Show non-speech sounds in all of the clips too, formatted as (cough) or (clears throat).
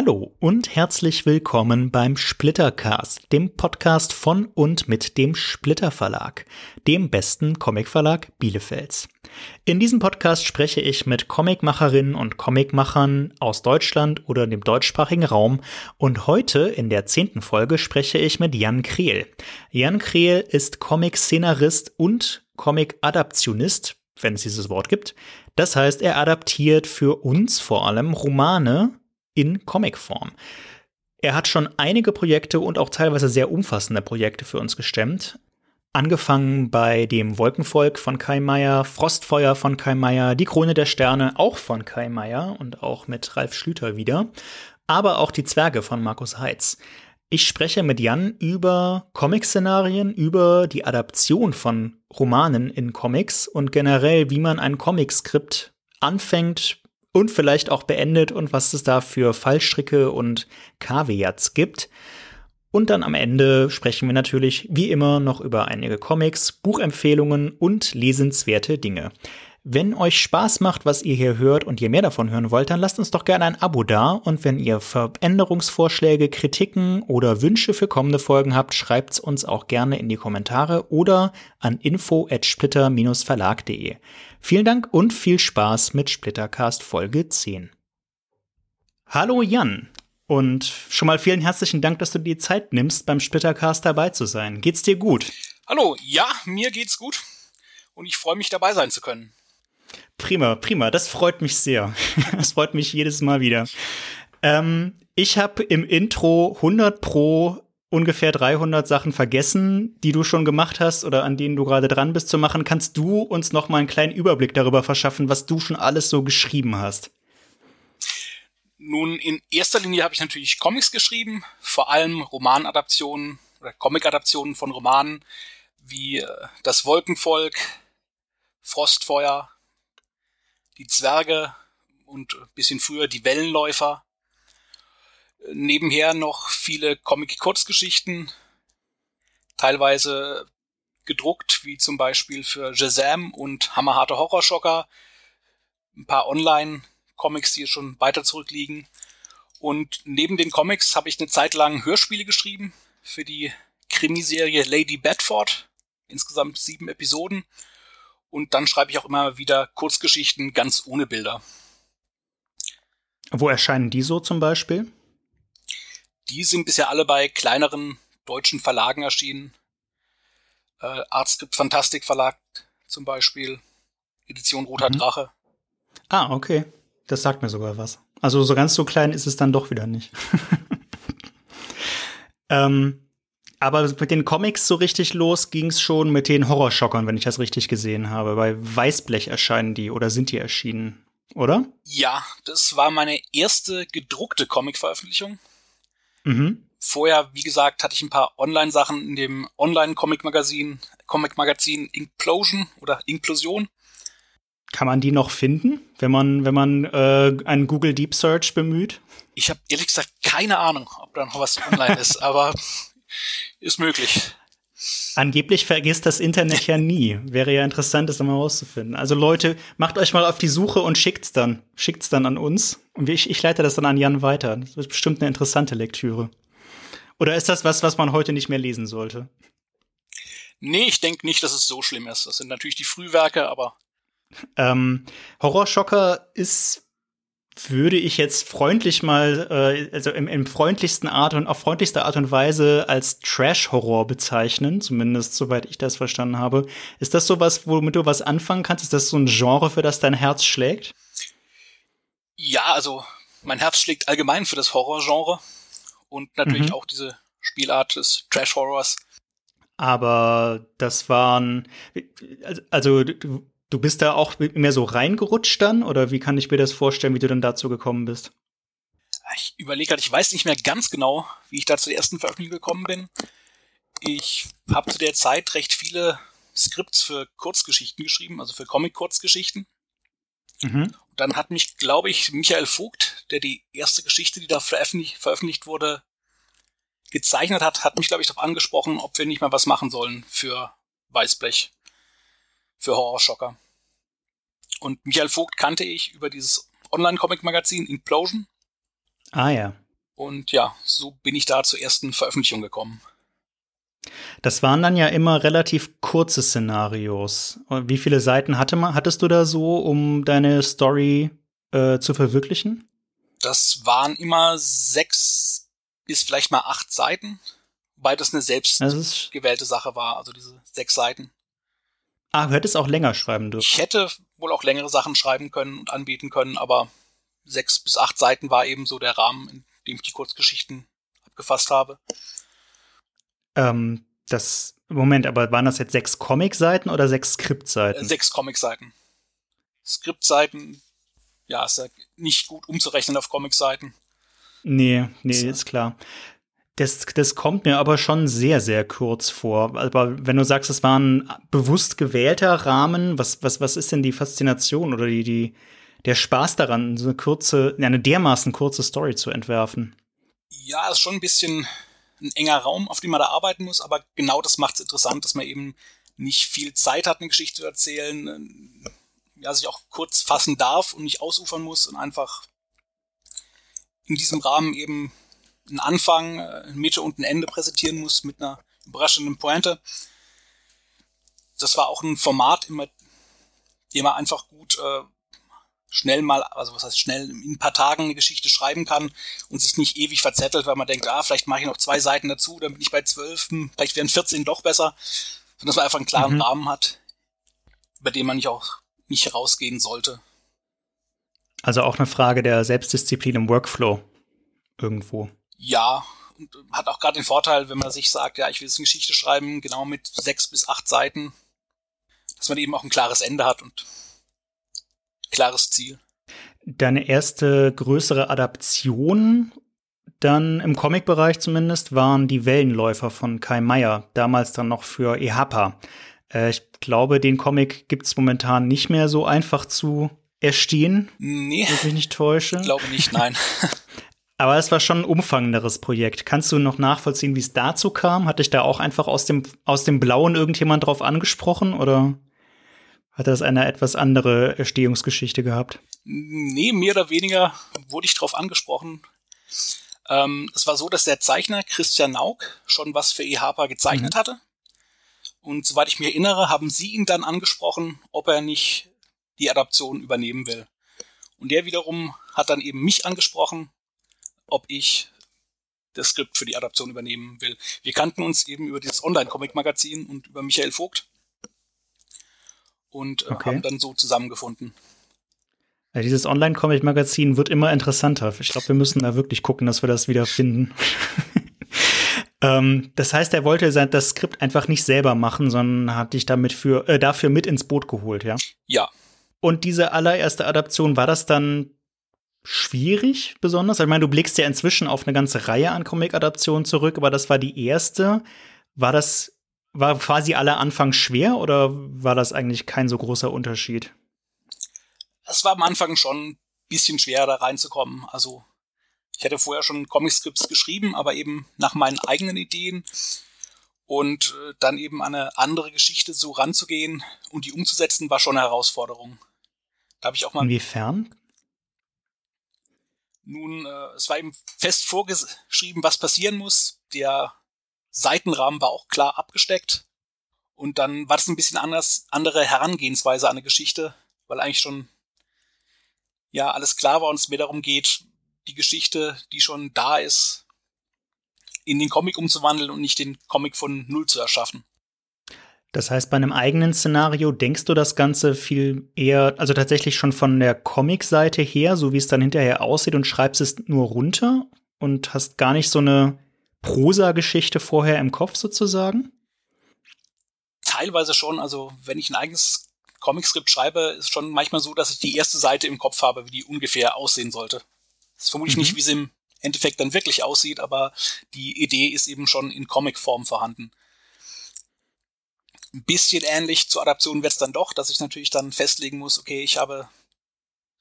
Hallo und herzlich willkommen beim Splittercast, dem Podcast von und mit dem Splitter Verlag, dem besten Comicverlag Bielefelds. In diesem Podcast spreche ich mit Comicmacherinnen und Comicmachern aus Deutschland oder dem deutschsprachigen Raum und heute in der zehnten Folge spreche ich mit Jan Krehl. Jan Krehl ist Comic-Szenarist und Comic-Adaptionist, wenn es dieses Wort gibt. Das heißt, er adaptiert für uns vor allem Romane in Comicform. Er hat schon einige Projekte und auch teilweise sehr umfassende Projekte für uns gestemmt. Angefangen bei dem Wolkenvolk von Kai Meier, Frostfeuer von Kai Meier, Die Krone der Sterne auch von Kai Meier und auch mit Ralf Schlüter wieder, aber auch Die Zwerge von Markus Heitz. Ich spreche mit Jan über Comic-Szenarien, über die Adaption von Romanen in Comics und generell, wie man ein Comic-Skript anfängt, und vielleicht auch beendet und was es da für Fallstricke und Kaviats gibt. Und dann am Ende sprechen wir natürlich wie immer noch über einige Comics, Buchempfehlungen und lesenswerte Dinge. Wenn euch Spaß macht, was ihr hier hört und ihr mehr davon hören wollt, dann lasst uns doch gerne ein Abo da und wenn ihr Veränderungsvorschläge, Kritiken oder Wünsche für kommende Folgen habt, schreibt's uns auch gerne in die Kommentare oder an info@splitter-verlag.de. Vielen Dank und viel Spaß mit Splittercast Folge 10. Hallo Jan und schon mal vielen herzlichen Dank, dass du dir die Zeit nimmst, beim Splittercast dabei zu sein. Geht's dir gut? Hallo, ja, mir geht's gut und ich freue mich dabei sein zu können. Prima, prima, das freut mich sehr. (laughs) Das freut mich jedes Mal wieder. Ähm, ich habe im Intro 100 pro ungefähr 300 Sachen vergessen, die du schon gemacht hast oder an denen du gerade dran bist zu machen. Kannst du uns noch mal einen kleinen Überblick darüber verschaffen, was du schon alles so geschrieben hast? Nun, in erster Linie habe ich natürlich Comics geschrieben, vor allem Romanadaptionen oder Comicadaptionen von Romanen wie äh, Das Wolkenvolk, Frostfeuer, Die Zwerge und ein bisschen früher Die Wellenläufer nebenher noch viele Comic-Kurzgeschichten, teilweise gedruckt, wie zum Beispiel für Shazam und Hammerharte Horrorschocker, ein paar Online-Comics, die schon weiter zurückliegen. Und neben den Comics habe ich eine Zeit lang Hörspiele geschrieben für die Krimiserie Lady Bedford, insgesamt sieben Episoden. Und dann schreibe ich auch immer wieder Kurzgeschichten ganz ohne Bilder. Wo erscheinen die so zum Beispiel? Die sind bisher alle bei kleineren deutschen Verlagen erschienen. Äh, Artscript Fantastik Verlag zum Beispiel. Edition Roter mhm. Drache. Ah, okay. Das sagt mir sogar was. Also so ganz so klein ist es dann doch wieder nicht. (laughs) ähm, aber mit den Comics so richtig los ging es schon mit den Horrorschockern, wenn ich das richtig gesehen habe. Bei Weißblech erscheinen die oder sind die erschienen, oder? Ja, das war meine erste gedruckte Comic-Veröffentlichung. Mhm. Vorher, wie gesagt, hatte ich ein paar Online-Sachen in dem Online-Comic-Magazin, Comic-Magazin Implosion oder Inklusion. Kann man die noch finden, wenn man, wenn man äh, einen Google Deep Search bemüht? Ich habe ehrlich gesagt keine Ahnung, ob da noch was online ist, (laughs) aber ist möglich. Angeblich vergisst das Internet ja nie. Wäre ja interessant, das mal rauszufinden. Also Leute, macht euch mal auf die Suche und schickt's dann. Schickt's dann an uns. Und ich, ich leite das dann an Jan weiter. Das ist bestimmt eine interessante Lektüre. Oder ist das was, was man heute nicht mehr lesen sollte? Nee, ich denke nicht, dass es so schlimm ist. Das sind natürlich die Frühwerke, aber. Ähm, Horrorschocker ist würde ich jetzt freundlich mal, äh, also im, im freundlichsten Art und auf freundlichste Art und Weise als Trash-Horror bezeichnen, zumindest soweit ich das verstanden habe. Ist das sowas, womit du was anfangen kannst? Ist das so ein Genre, für das dein Herz schlägt? Ja, also mein Herz schlägt allgemein für das Horror-Genre und natürlich mhm. auch diese Spielart des Trash-Horrors. Aber das waren, also du, Du bist da auch mehr so reingerutscht dann oder wie kann ich mir das vorstellen, wie du dann dazu gekommen bist? Ich überlege gerade, ich weiß nicht mehr ganz genau, wie ich da zur ersten Veröffentlichung gekommen bin. Ich habe zu der Zeit recht viele Skripts für Kurzgeschichten geschrieben, also für Comic-Kurzgeschichten. Mhm. Und dann hat mich, glaube ich, Michael Vogt, der die erste Geschichte, die da veröffentlicht, veröffentlicht wurde, gezeichnet hat, hat mich, glaube ich, darauf angesprochen, ob wir nicht mal was machen sollen für Weißblech für Horrorschocker. Und Michael Vogt kannte ich über dieses Online-Comic-Magazin Implosion. Ah ja. Und ja, so bin ich da zur ersten Veröffentlichung gekommen. Das waren dann ja immer relativ kurze Szenarios. Wie viele Seiten hatte man, hattest du da so, um deine Story äh, zu verwirklichen? Das waren immer sechs bis vielleicht mal acht Seiten, wobei das eine selbst gewählte Sache war, also diese sechs Seiten. Ah, du hättest auch länger schreiben dürfen. Ich hätte wohl auch längere Sachen schreiben können und anbieten können, aber sechs bis acht Seiten war eben so der Rahmen, in dem ich die Kurzgeschichten abgefasst habe. Ähm, das, Moment, aber waren das jetzt sechs Comic-Seiten oder sechs Skriptseiten? Äh, sechs Comic-Seiten. Skriptseiten, ja, ist ja nicht gut umzurechnen auf Comic-Seiten. Nee, nee, so. ist klar. Das, das kommt mir aber schon sehr, sehr kurz vor. Aber wenn du sagst, es war ein bewusst gewählter Rahmen, was, was, was ist denn die Faszination oder die, die, der Spaß daran, so eine kurze, eine dermaßen kurze Story zu entwerfen? Ja, ist schon ein bisschen ein enger Raum, auf dem man da arbeiten muss, aber genau das macht es interessant, dass man eben nicht viel Zeit hat, eine Geschichte zu erzählen, ja, sich auch kurz fassen darf und nicht ausufern muss und einfach in diesem Rahmen eben einen Anfang, eine Mitte und ein Ende präsentieren muss mit einer überraschenden Pointe. Das war auch ein Format, immer, dem man einfach gut äh, schnell mal, also was heißt schnell, in ein paar Tagen eine Geschichte schreiben kann und sich nicht ewig verzettelt, weil man denkt, ah, vielleicht mache ich noch zwei Seiten dazu, dann bin ich bei zwölf, hm, vielleicht wären 14 doch besser, sondern dass man einfach einen klaren mhm. Rahmen hat, über den man nicht auch nicht rausgehen sollte. Also auch eine Frage der Selbstdisziplin im Workflow irgendwo. Ja, und hat auch gerade den Vorteil, wenn man sich sagt, ja, ich will jetzt eine Geschichte schreiben, genau mit sechs bis acht Seiten, dass man eben auch ein klares Ende hat und klares Ziel. Deine erste größere Adaption dann im Comic-Bereich zumindest waren die Wellenläufer von Kai Meier, damals dann noch für EHPA. Äh, ich glaube, den Comic gibt es momentan nicht mehr so einfach zu erstehen. Nee. Wenn ich mich nicht täusche. Ich glaube nicht, nein. (laughs) Aber es war schon ein umfangenderes Projekt. Kannst du noch nachvollziehen, wie es dazu kam? Hat dich da auch einfach aus dem, aus dem Blauen irgendjemand drauf angesprochen oder? Hat das eine etwas andere Erstehungsgeschichte gehabt? Nee, mehr oder weniger wurde ich darauf angesprochen. Ähm, es war so, dass der Zeichner Christian Nauk schon was für EHPA gezeichnet mhm. hatte. Und soweit ich mich erinnere, haben sie ihn dann angesprochen, ob er nicht die Adaption übernehmen will. Und der wiederum hat dann eben mich angesprochen, ob ich das Skript für die Adaption übernehmen will. Wir kannten uns eben über dieses Online-Comic-Magazin und über Michael Vogt und äh, okay. haben dann so zusammengefunden. Ja, dieses Online-Comic-Magazin wird immer interessanter. Ich glaube, wir müssen da wirklich gucken, dass wir das wieder finden. (laughs) ähm, das heißt, er wollte das Skript einfach nicht selber machen, sondern hat dich damit für, äh, dafür mit ins Boot geholt, ja? Ja. Und diese allererste Adaption, war das dann schwierig besonders? Ich meine, du blickst ja inzwischen auf eine ganze Reihe an Comic-Adaptionen zurück, aber das war die erste. War das war quasi aller Anfang schwer oder war das eigentlich kein so großer Unterschied? Es war am Anfang schon ein bisschen schwer, da reinzukommen. Also, ich hatte vorher schon Comic-Scripts geschrieben, aber eben nach meinen eigenen Ideen. Und äh, dann eben eine andere Geschichte so ranzugehen und die umzusetzen, war schon eine Herausforderung. Da habe ich auch mal. Inwiefern? Nun, äh, es war eben fest vorgeschrieben, was passieren muss. Der Seitenrahmen war auch klar abgesteckt. Und dann war das ein bisschen anders, andere Herangehensweise an eine Geschichte, weil eigentlich schon, ja, alles klar war und es mir darum geht, die Geschichte, die schon da ist, in den Comic umzuwandeln und nicht den Comic von Null zu erschaffen. Das heißt, bei einem eigenen Szenario denkst du das Ganze viel eher, also tatsächlich schon von der Comic-Seite her, so wie es dann hinterher aussieht und schreibst es nur runter und hast gar nicht so eine Prosa-Geschichte vorher im Kopf sozusagen? Teilweise schon. Also wenn ich ein eigenes Comic-Skript schreibe, ist schon manchmal so, dass ich die erste Seite im Kopf habe, wie die ungefähr aussehen sollte. Das ist vermutlich mhm. nicht, wie sie im Endeffekt dann wirklich aussieht, aber die Idee ist eben schon in Comic-Form vorhanden. Ein bisschen ähnlich zur Adaption wird es dann doch, dass ich natürlich dann festlegen muss, okay, ich habe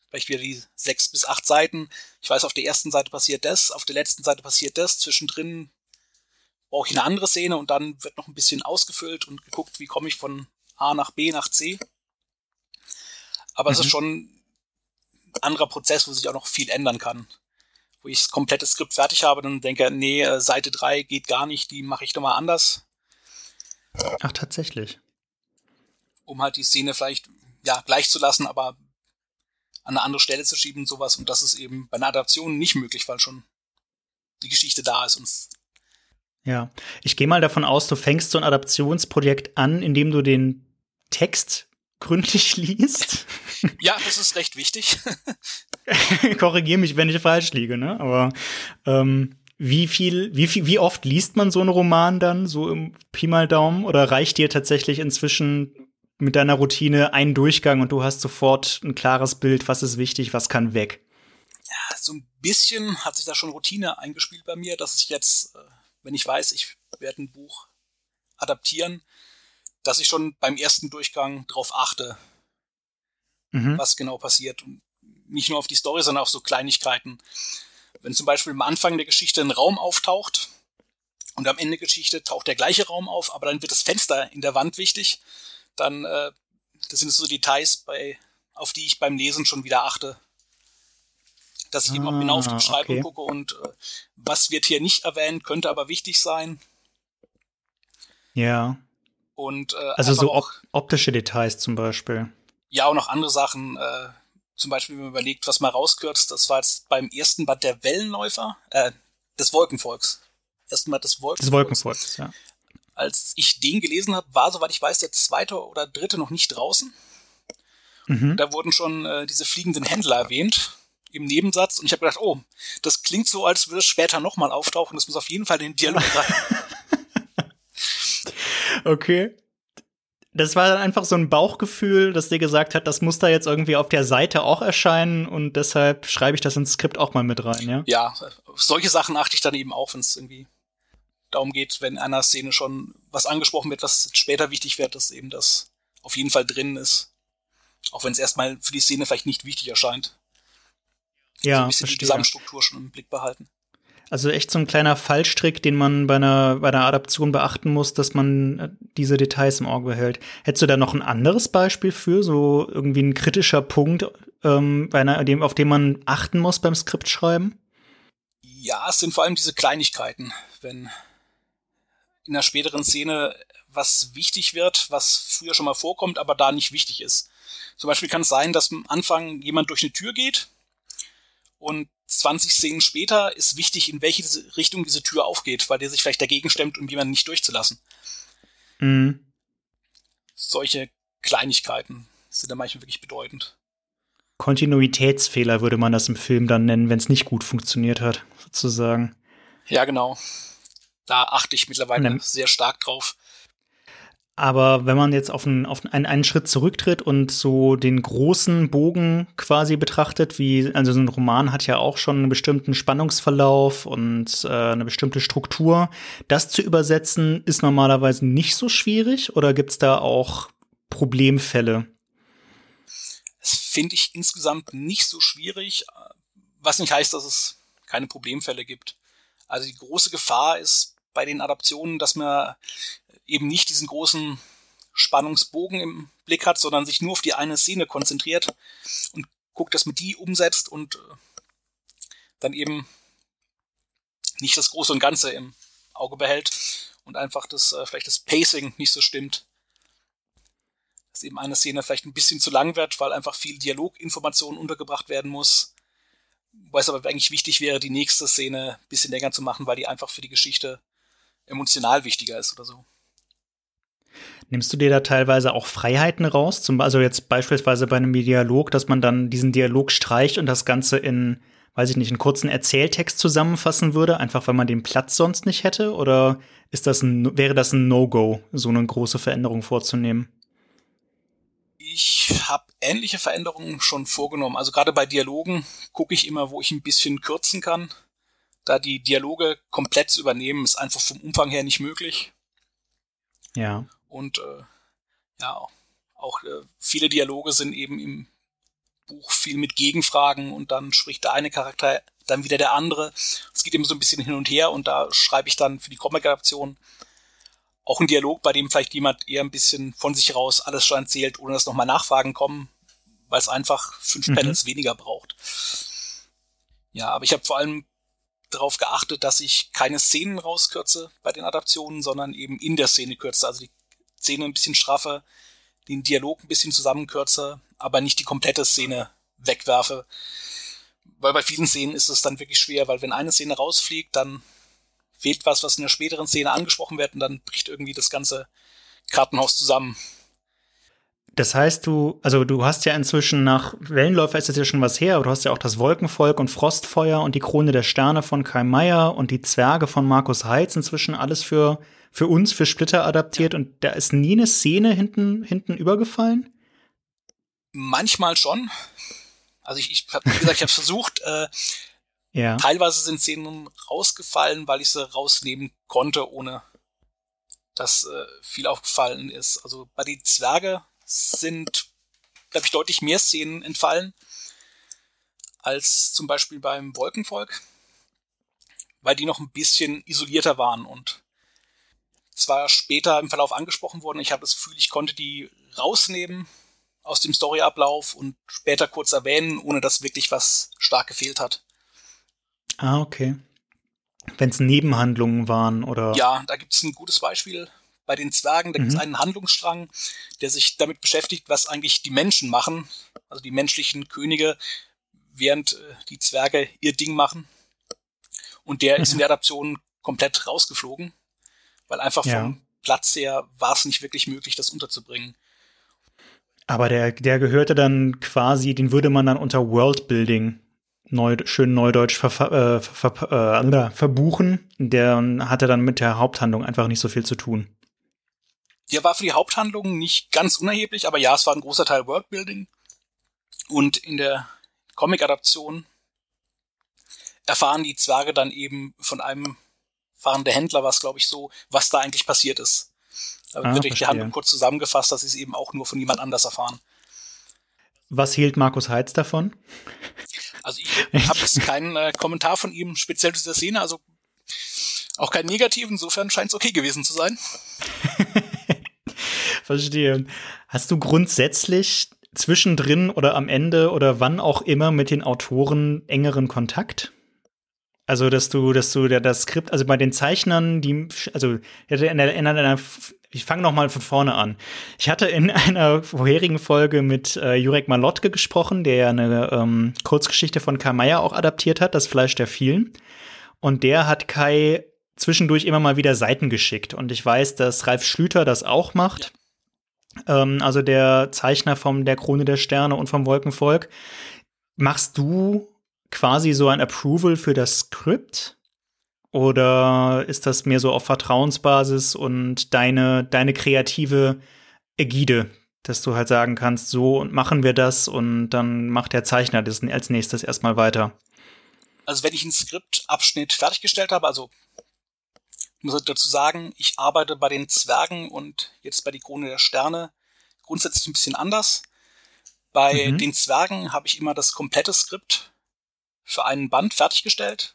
vielleicht wieder die sechs bis acht Seiten. Ich weiß, auf der ersten Seite passiert das, auf der letzten Seite passiert das, zwischendrin brauche ich eine andere Szene und dann wird noch ein bisschen ausgefüllt und geguckt, wie komme ich von A nach B nach C. Aber mhm. es ist mhm. schon ein anderer Prozess, wo sich auch noch viel ändern kann. Wo ich das komplette Skript fertig habe, dann denke, nee, äh, Seite 3 geht gar nicht, die mache ich doch mal anders. Ach, tatsächlich. Um halt die Szene vielleicht, ja, gleich zu lassen, aber an eine andere Stelle zu schieben, sowas. Und das ist eben bei einer Adaption nicht möglich, weil schon die Geschichte da ist und ja, ich gehe mal davon aus, du fängst so ein Adaptionsprojekt an, indem du den Text gründlich (laughs) liest. (laughs) Ja, das ist recht wichtig. (laughs) Korrigiere mich, wenn ich falsch liege, ne? Aber ähm, wie viel, wie viel, wie oft liest man so einen Roman dann, so im Pi mal Daumen? Oder reicht dir tatsächlich inzwischen mit deiner Routine ein Durchgang und du hast sofort ein klares Bild, was ist wichtig, was kann weg? Ja, so ein bisschen hat sich da schon Routine eingespielt bei mir, dass ich jetzt, äh, wenn ich weiß, ich werde ein Buch adaptieren, dass ich schon beim ersten Durchgang drauf achte, mhm. was genau passiert. Und nicht nur auf die Story, sondern auch so Kleinigkeiten. Wenn zum Beispiel am Anfang der Geschichte ein Raum auftaucht und am Ende der Geschichte taucht der gleiche Raum auf, aber dann wird das Fenster in der Wand wichtig, dann äh, das sind so Details, bei, auf die ich beim Lesen schon wieder achte. Dass ich ah, eben auch genau auf die Beschreibung okay. gucke und äh, was wird hier nicht erwähnt, könnte aber wichtig sein. Ja. Und, äh, also so op optische Details zum Beispiel. Ja, und auch andere Sachen. Äh, zum Beispiel, wenn man überlegt, was mal rauskürzt, das war jetzt beim ersten Band der Wellenläufer, äh, des Wolkenvolks. Ersten Band des Wolkenvolks. Des Wolkenvolks, ja. Als ich den gelesen habe, war, soweit ich weiß, der zweite oder dritte noch nicht draußen. Mhm. Da wurden schon äh, diese fliegenden Händler erwähnt im Nebensatz und ich habe gedacht, oh, das klingt so, als würde es später nochmal auftauchen. Das muss auf jeden Fall in den Dialog rein. (laughs) okay das war dann einfach so ein Bauchgefühl, das dir gesagt hat, das muss da jetzt irgendwie auf der Seite auch erscheinen und deshalb schreibe ich das ins Skript auch mal mit rein, ja? Ja, solche Sachen achte ich dann eben auch, wenn es irgendwie darum geht, wenn in einer Szene schon was angesprochen wird, was später wichtig wird, dass eben das auf jeden Fall drin ist. Auch wenn es erstmal für die Szene vielleicht nicht wichtig erscheint. Ja, so ein bisschen verstehe. die Gesamtstruktur schon im Blick behalten. Also echt so ein kleiner Fallstrick, den man bei einer, bei einer Adaption beachten muss, dass man äh, diese Details im Auge behält. Hättest du da noch ein anderes Beispiel für, so irgendwie ein kritischer Punkt, ähm, bei einer, dem, auf den man achten muss beim Skriptschreiben? Ja, es sind vor allem diese Kleinigkeiten. Wenn in einer späteren Szene was wichtig wird, was früher schon mal vorkommt, aber da nicht wichtig ist. Zum Beispiel kann es sein, dass am Anfang jemand durch eine Tür geht und 20 Szenen später ist wichtig, in welche Richtung diese Tür aufgeht, weil der sich vielleicht dagegen stemmt, um jemanden nicht durchzulassen. Mhm. Solche Kleinigkeiten sind da manchmal wirklich bedeutend. Kontinuitätsfehler würde man das im Film dann nennen, wenn es nicht gut funktioniert hat, sozusagen. Ja, genau. Da achte ich mittlerweile sehr stark drauf. Aber wenn man jetzt auf einen, auf einen, einen Schritt zurücktritt und so den großen Bogen quasi betrachtet, wie, also so ein Roman hat ja auch schon einen bestimmten Spannungsverlauf und äh, eine bestimmte Struktur. Das zu übersetzen ist normalerweise nicht so schwierig oder gibt's da auch Problemfälle? Das finde ich insgesamt nicht so schwierig, was nicht heißt, dass es keine Problemfälle gibt. Also die große Gefahr ist bei den Adaptionen, dass man eben nicht diesen großen Spannungsbogen im Blick hat, sondern sich nur auf die eine Szene konzentriert und guckt, dass man die umsetzt und äh, dann eben nicht das Große und Ganze im Auge behält und einfach das, äh, vielleicht das Pacing nicht so stimmt. Dass eben eine Szene vielleicht ein bisschen zu lang wird, weil einfach viel Dialoginformation untergebracht werden muss. Wobei es aber eigentlich wichtig wäre, die nächste Szene ein bisschen länger zu machen, weil die einfach für die Geschichte emotional wichtiger ist oder so. Nimmst du dir da teilweise auch Freiheiten raus? Zum, also jetzt beispielsweise bei einem Dialog, dass man dann diesen Dialog streicht und das Ganze in, weiß ich nicht, einen kurzen Erzähltext zusammenfassen würde, einfach weil man den Platz sonst nicht hätte? Oder ist das ein, wäre das ein No-Go, so eine große Veränderung vorzunehmen? Ich habe ähnliche Veränderungen schon vorgenommen. Also gerade bei Dialogen gucke ich immer, wo ich ein bisschen kürzen kann. Da die Dialoge komplett zu übernehmen, ist einfach vom Umfang her nicht möglich. Ja. Und äh, ja, auch äh, viele Dialoge sind eben im Buch viel mit Gegenfragen und dann spricht der eine Charakter, dann wieder der andere. Es geht eben so ein bisschen hin und her und da schreibe ich dann für die Comic-Adaption auch einen Dialog, bei dem vielleicht jemand eher ein bisschen von sich raus alles schon erzählt, ohne dass nochmal Nachfragen kommen, weil es einfach fünf mhm. Panels weniger braucht. Ja, aber ich habe vor allem darauf geachtet, dass ich keine Szenen rauskürze bei den Adaptionen, sondern eben in der Szene kürze. Also die Szene ein bisschen straffer, den Dialog ein bisschen zusammenkürze, aber nicht die komplette Szene wegwerfe. Weil bei vielen Szenen ist es dann wirklich schwer, weil wenn eine Szene rausfliegt, dann fehlt was, was in der späteren Szene angesprochen wird und dann bricht irgendwie das ganze Kartenhaus zusammen. Das heißt, du, also du hast ja inzwischen nach Wellenläufer ist das ja schon was her, aber du hast ja auch das Wolkenvolk und Frostfeuer und die Krone der Sterne von Kai Meier und die Zwerge von Markus Heitz inzwischen alles für, für uns, für Splitter adaptiert ja. und da ist nie eine Szene hinten, hinten übergefallen? Manchmal schon. Also ich, ich hab, wie gesagt, ich habe (laughs) versucht, äh, ja. teilweise sind Szenen rausgefallen, weil ich sie rausnehmen konnte, ohne dass äh, viel aufgefallen ist. Also bei die Zwerge sind, glaube ich, deutlich mehr Szenen entfallen als zum Beispiel beim Wolkenvolk, weil die noch ein bisschen isolierter waren und zwar später im Verlauf angesprochen wurden. Ich habe das Gefühl, ich konnte die rausnehmen aus dem Storyablauf und später kurz erwähnen, ohne dass wirklich was stark gefehlt hat. Ah, okay. Wenn es Nebenhandlungen waren oder. Ja, da gibt es ein gutes Beispiel bei den Zwergen, da mhm. gibt es einen Handlungsstrang, der sich damit beschäftigt, was eigentlich die Menschen machen, also die menschlichen Könige, während äh, die Zwerge ihr Ding machen. Und der mhm. ist in der Adaption komplett rausgeflogen, weil einfach ja. vom Platz her war es nicht wirklich möglich, das unterzubringen. Aber der, der gehörte dann quasi, den würde man dann unter Worldbuilding neu, schön neudeutsch ver, äh, ver, äh, verbuchen. Der hatte dann mit der Haupthandlung einfach nicht so viel zu tun. Der war für die Haupthandlung nicht ganz unerheblich, aber ja, es war ein großer Teil Worldbuilding. Und in der Comic-Adaption erfahren die Zwerge dann eben von einem fahrenden Händler, was glaube ich so, was da eigentlich passiert ist. Da ah, wird die Handlung kurz zusammengefasst, dass sie es eben auch nur von jemand anders erfahren. Was hielt Markus Heitz davon? Also ich habe jetzt keinen äh, Kommentar von ihm speziell zu dieser Szene, also auch keinen negativen, insofern scheint es okay gewesen zu sein. (laughs) Verstehe. Hast du grundsätzlich zwischendrin oder am Ende oder wann auch immer mit den Autoren engeren Kontakt? Also, dass du, dass du das Skript, also bei den Zeichnern, die, also in einer, in einer ich fange noch mal von vorne an. Ich hatte in einer vorherigen Folge mit äh, Jurek Malotke gesprochen, der ja eine ähm, Kurzgeschichte von Kai Meier auch adaptiert hat, Das Fleisch der vielen. Und der hat Kai zwischendurch immer mal wieder Seiten geschickt. Und ich weiß, dass Ralf Schlüter das auch macht. Ähm, also der Zeichner von Der Krone der Sterne und vom Wolkenvolk. Machst du quasi so ein Approval für das Skript? Oder ist das mehr so auf Vertrauensbasis und deine, deine kreative Ägide, dass du halt sagen kannst, so machen wir das und dann macht der Zeichner das als nächstes erstmal weiter? Also wenn ich einen Skriptabschnitt fertiggestellt habe, also ich muss dazu sagen, ich arbeite bei den Zwergen und jetzt bei die Krone der Sterne grundsätzlich ein bisschen anders. Bei mhm. den Zwergen habe ich immer das komplette Skript für einen Band fertiggestellt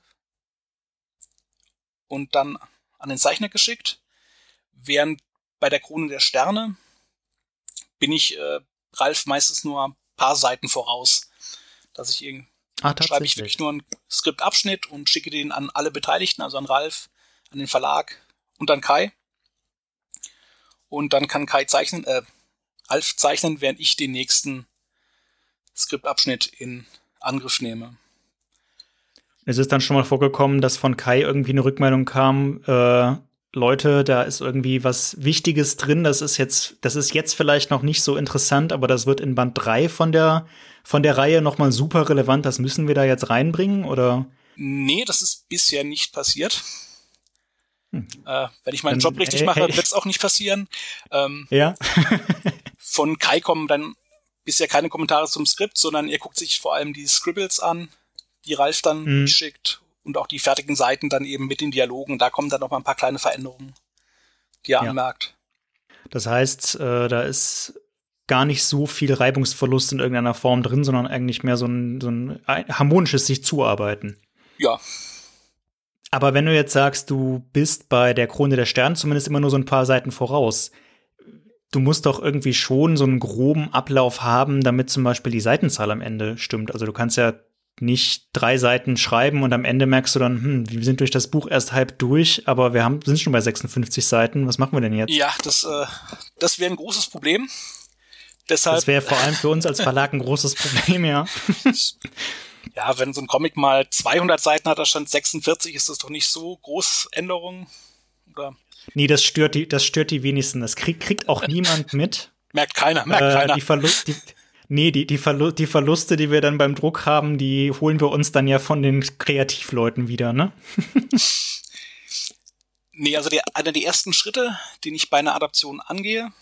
und dann an den Zeichner geschickt. Während bei der Krone der Sterne bin ich äh, Ralf meistens nur ein paar Seiten voraus. Dass ich irgendwie ah, schreibe ich wirklich nur einen Skriptabschnitt und schicke den an alle Beteiligten, also an Ralf, an den Verlag und an Kai. Und dann kann Kai zeichnen, äh, Alf zeichnen, während ich den nächsten Skriptabschnitt in Angriff nehme. Es ist dann schon mal vorgekommen, dass von Kai irgendwie eine Rückmeldung kam, äh, Leute, da ist irgendwie was Wichtiges drin, das ist jetzt, das ist jetzt vielleicht noch nicht so interessant, aber das wird in Band 3 von der, von der Reihe nochmal super relevant, das müssen wir da jetzt reinbringen, oder? Nee, das ist bisher nicht passiert. Hm. Äh, wenn ich meinen dann, Job richtig hey, mache, hey. wird es auch nicht passieren. Ähm, ja. von Kai kommen dann bisher keine Kommentare zum Skript, sondern er guckt sich vor allem die Scribbles an, die Ralf dann mhm. schickt und auch die fertigen Seiten dann eben mit den Dialogen. Da kommen dann noch mal ein paar kleine Veränderungen, die er ja. anmerkt. Das heißt, äh, da ist gar nicht so viel Reibungsverlust in irgendeiner Form drin, sondern eigentlich mehr so ein, so ein harmonisches sich zuarbeiten. Ja, aber wenn du jetzt sagst, du bist bei der Krone der Sterne zumindest immer nur so ein paar Seiten voraus, du musst doch irgendwie schon so einen groben Ablauf haben, damit zum Beispiel die Seitenzahl am Ende stimmt. Also du kannst ja nicht drei Seiten schreiben und am Ende merkst du dann, hm, wir sind durch das Buch erst halb durch, aber wir haben, sind schon bei 56 Seiten. Was machen wir denn jetzt? Ja, das, äh, das wäre ein großes Problem. Deshalb, das wäre vor allem für uns als Verlag ein großes Problem, ja. (laughs) ja, wenn so ein Comic mal 200 Seiten hat, da stand 46, ist das doch nicht so groß Änderung, oder? Nee, das stört die, das stört die wenigsten. Das kriegt, kriegt auch niemand mit. (laughs) Merkt keiner, merkt äh, keiner. Die, Verlust, die, Nee, die, die, Verlu die Verluste, die wir dann beim Druck haben, die holen wir uns dann ja von den Kreativleuten wieder, ne? (laughs) nee, also der, einer der ersten Schritte, den ich bei einer Adaption angehe,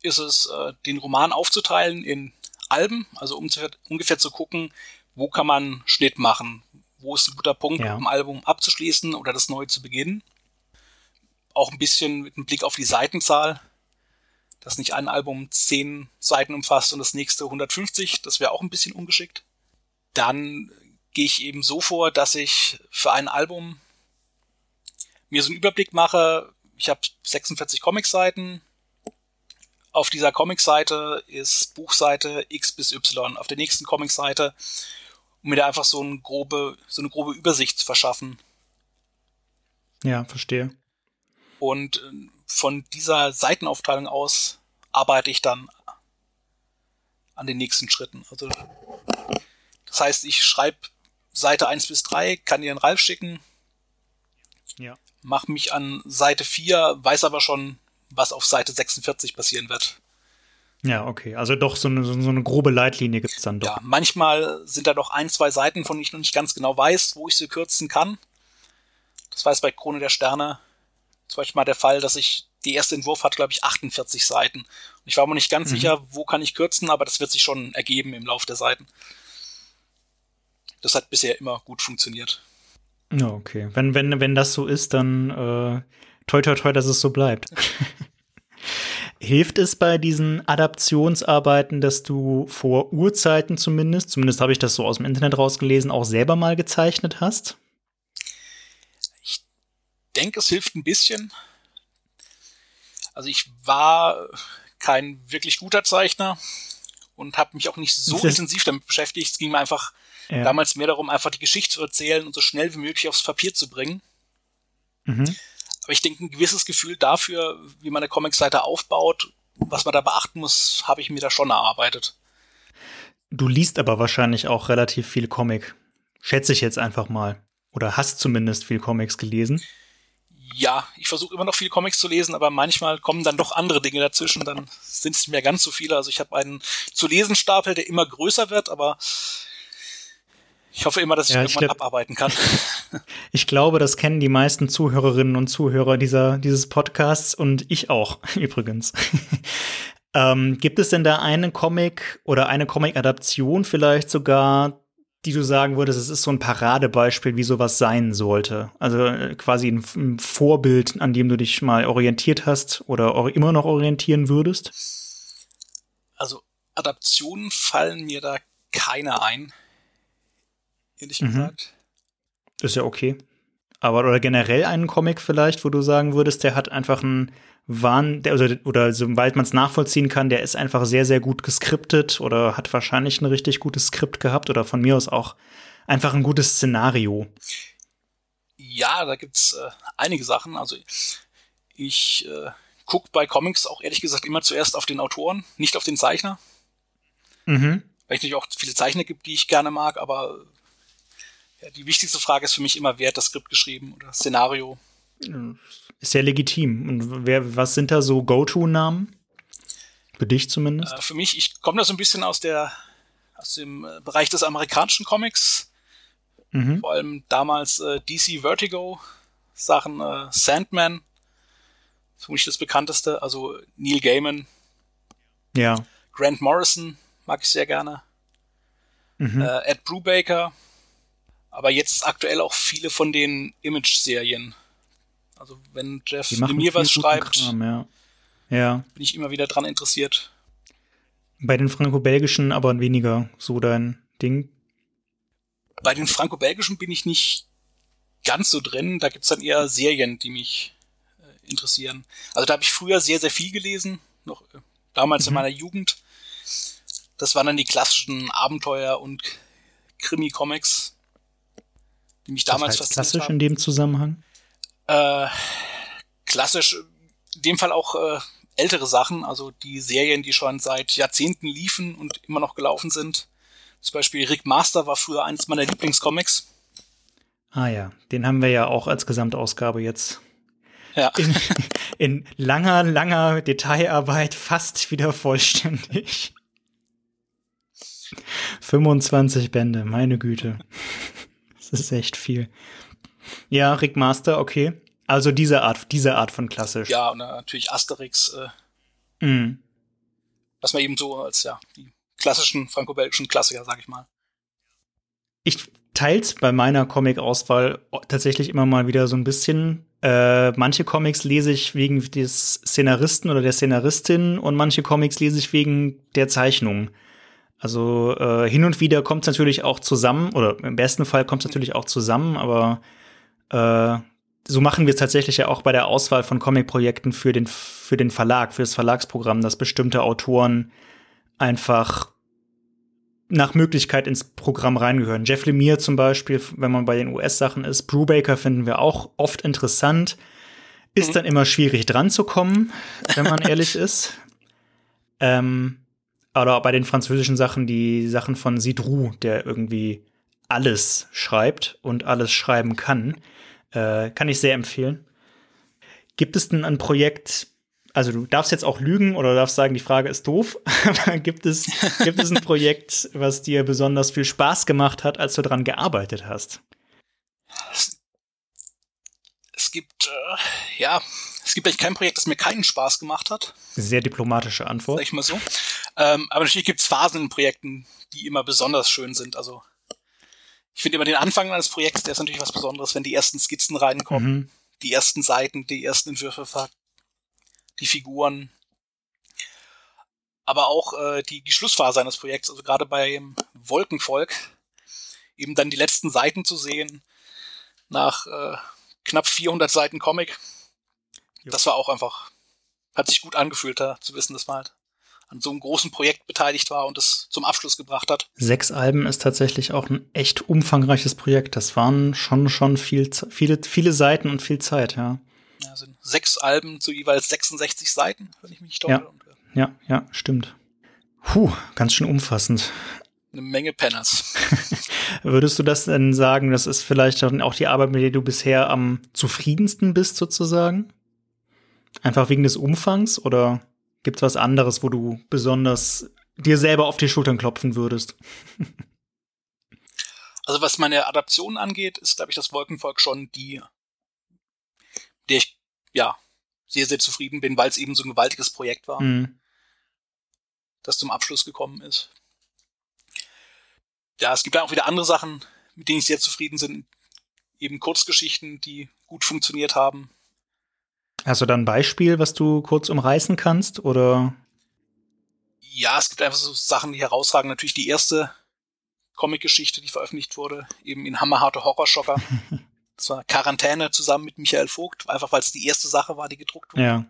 ist es, äh, den Roman aufzuteilen in Alben, also um zu, ungefähr zu gucken, wo kann man Schnitt machen, wo ist ein guter Punkt, ja. um ein Album abzuschließen oder das neu zu beginnen. Auch ein bisschen mit einem Blick auf die Seitenzahl dass nicht ein Album zehn Seiten umfasst und das nächste 150, das wäre auch ein bisschen ungeschickt. Dann gehe ich eben so vor, dass ich für ein Album mir so einen Überblick mache. Ich habe 46 Comicseiten. Auf dieser Comicseite ist Buchseite X bis Y. Auf der nächsten Comicseite, um mir da einfach so eine grobe, so eine grobe Übersicht zu verschaffen. Ja, verstehe. Und äh, von dieser Seitenaufteilung aus arbeite ich dann an den nächsten Schritten. Also das heißt, ich schreibe Seite 1 bis 3, kann dir den Ralf schicken. Ja. Mach mich an Seite 4, weiß aber schon, was auf Seite 46 passieren wird. Ja, okay. Also doch so eine, so eine grobe Leitlinie gibt es dann doch. Ja, manchmal sind da doch ein, zwei Seiten, von denen ich noch nicht ganz genau weiß, wo ich sie kürzen kann. Das jetzt bei Krone der Sterne zum Beispiel mal der Fall, dass ich, die erste Entwurf hat, glaube ich, 48 Seiten. Und ich war mir nicht ganz mhm. sicher, wo kann ich kürzen, aber das wird sich schon ergeben im Lauf der Seiten. Das hat bisher immer gut funktioniert. Ja, okay. Wenn, wenn, wenn das so ist, dann äh, toi toi toi, dass es so bleibt. (laughs) Hilft es bei diesen Adaptionsarbeiten, dass du vor Urzeiten zumindest, zumindest habe ich das so aus dem Internet rausgelesen, auch selber mal gezeichnet hast? Denke, es hilft ein bisschen. Also ich war kein wirklich guter Zeichner und habe mich auch nicht so intensiv damit beschäftigt. Es ging mir einfach ja. damals mehr darum, einfach die Geschichte zu erzählen und so schnell wie möglich aufs Papier zu bringen. Mhm. Aber ich denke, ein gewisses Gefühl dafür, wie man eine Comicseite aufbaut, was man da beachten muss, habe ich mir da schon erarbeitet. Du liest aber wahrscheinlich auch relativ viel Comic. Schätze ich jetzt einfach mal. Oder hast zumindest viel Comics gelesen ja, ich versuche immer noch viel Comics zu lesen, aber manchmal kommen dann doch andere Dinge dazwischen, dann sind es nicht mehr ganz so viele. Also ich habe einen zu lesen Stapel, der immer größer wird, aber ich hoffe immer, dass ich ja, irgendwann ich abarbeiten kann. (laughs) Ich glaube, das kennen die meisten Zuhörerinnen und Zuhörer dieser, dieses Podcasts und ich auch, (laughs) übrigens. (laughs) ähm, gibt es denn da einen Comic oder eine Comic-Adaption vielleicht sogar, die du sagen würdest, es ist so ein Paradebeispiel, wie sowas sein sollte? Also äh, quasi ein, ein Vorbild, an dem du dich mal orientiert hast oder immer noch orientieren würdest? Also Adaptionen fallen mir da keine ein, ehrlich mhm. gesagt. Ist ja okay. Aber oder generell einen Comic vielleicht, wo du sagen würdest, der hat einfach einen Wahn, der, also, oder soweit man es nachvollziehen kann, der ist einfach sehr, sehr gut geskriptet oder hat wahrscheinlich ein richtig gutes Skript gehabt oder von mir aus auch einfach ein gutes Szenario. Ja, da gibt's äh, einige Sachen. Also ich äh, gucke bei Comics auch ehrlich gesagt immer zuerst auf den Autoren, nicht auf den Zeichner. Mhm. Weil es natürlich auch viele Zeichner gibt, die ich gerne mag, aber ja, die wichtigste Frage ist für mich immer, wer hat das Skript geschrieben oder das Szenario. Ist ja legitim. Und wer, was sind da so Go-To-Namen? Für dich zumindest? Äh, für mich, ich komme da so ein bisschen aus der, aus dem äh, Bereich des amerikanischen Comics. Mhm. Vor allem damals äh, DC Vertigo, Sachen äh, Sandman, vermutlich das bekannteste, also Neil Gaiman. Ja. Grant Morrison mag ich sehr gerne. Mhm. Äh, Ed Brubaker. Aber jetzt aktuell auch viele von den Image-Serien. Also wenn Jeff mir was schreibt, Kram, ja. ja. bin ich immer wieder dran interessiert. Bei den franco-belgischen aber weniger so dein Ding. Bei den franco-belgischen bin ich nicht ganz so drin. Da gibt's dann eher Serien, die mich äh, interessieren. Also da habe ich früher sehr, sehr viel gelesen, noch äh, damals mhm. in meiner Jugend. Das waren dann die klassischen Abenteuer und Krimi-Comics, die mich damals was heißt klassisch haben. in dem Zusammenhang? Äh, klassisch, in dem Fall auch äh, ältere Sachen, also die Serien, die schon seit Jahrzehnten liefen und immer noch gelaufen sind. Zum Beispiel Rick Master war früher eines meiner Lieblingscomics. Ah ja, den haben wir ja auch als Gesamtausgabe jetzt ja. (laughs) in, in langer, langer Detailarbeit fast wieder vollständig. 25 Bände, meine Güte. Das ist echt viel. Ja, Rick Master, okay. Also diese Art, diese Art von klassisch. Ja, und natürlich Asterix. Äh, mm. Was man eben so als ja die klassischen franco-belgischen Klassiker, sag ich mal. Ich teils bei meiner Comic-Auswahl tatsächlich immer mal wieder so ein bisschen. Äh, manche Comics lese ich wegen des Szenaristen oder der Szenaristin und manche Comics lese ich wegen der Zeichnung. Also äh, hin und wieder kommt es natürlich auch zusammen, oder im besten Fall kommt es natürlich auch zusammen, aber äh, so machen wir es tatsächlich ja auch bei der Auswahl von Comic-Projekten für den, für den Verlag, für das Verlagsprogramm, dass bestimmte Autoren einfach nach Möglichkeit ins Programm reingehören. Jeff Lemire zum Beispiel, wenn man bei den US-Sachen ist. Brubaker finden wir auch oft interessant. Ist mhm. dann immer schwierig dran zu kommen, wenn man (laughs) ehrlich ist. Ähm, oder bei den französischen Sachen, die Sachen von Sidrou, der irgendwie alles schreibt und alles schreiben kann. Äh, kann ich sehr empfehlen. Gibt es denn ein Projekt, also du darfst jetzt auch lügen oder darfst sagen, die Frage ist doof, (laughs) aber gibt es, gibt es ein Projekt, was dir besonders viel Spaß gemacht hat, als du daran gearbeitet hast? Es gibt, äh, ja, es gibt eigentlich kein Projekt, das mir keinen Spaß gemacht hat. Sehr diplomatische Antwort. Sag ich mal so. Ähm, aber natürlich gibt es Phasen in Projekten, die immer besonders schön sind. Also ich finde immer den Anfang eines Projekts, der ist natürlich was Besonderes, wenn die ersten Skizzen reinkommen, mhm. die ersten Seiten, die ersten Entwürfe, die Figuren. Aber auch äh, die, die Schlussphase eines Projekts, also gerade beim Wolkenvolk, eben dann die letzten Seiten zu sehen, nach äh, knapp 400 Seiten Comic. Jo. Das war auch einfach, hat sich gut angefühlt, da zu wissen, dass man halt an so einem großen Projekt beteiligt war und es zum Abschluss gebracht hat. Sechs Alben ist tatsächlich auch ein echt umfangreiches Projekt. Das waren schon schon viel, viele, viele Seiten und viel Zeit, ja. Ja, sind sechs Alben zu jeweils 66 Seiten, wenn ich mich nicht. Ja, ja, ja, stimmt. Puh, ganz schön umfassend. Eine Menge Penners. (laughs) Würdest du das denn sagen, das ist vielleicht auch die Arbeit, mit der du bisher am zufriedensten bist, sozusagen? Einfach wegen des Umfangs oder? Gibt es was anderes, wo du besonders dir selber auf die Schultern klopfen würdest? (laughs) also was meine Adaption angeht, ist, glaube ich, das Wolkenvolk schon die, der ich, ja, sehr, sehr zufrieden bin, weil es eben so ein gewaltiges Projekt war, mhm. das zum Abschluss gekommen ist. Ja, es gibt ja auch wieder andere Sachen, mit denen ich sehr zufrieden bin. Eben Kurzgeschichten, die gut funktioniert haben. Hast du da ein Beispiel, was du kurz umreißen kannst, oder? Ja, es gibt einfach so Sachen, die herausragen. Natürlich die erste Comic-Geschichte, die veröffentlicht wurde, eben in Hammerharte Horrorschocker. (laughs) das war Quarantäne zusammen mit Michael Vogt, einfach weil es die erste Sache war, die gedruckt wurde. Ja.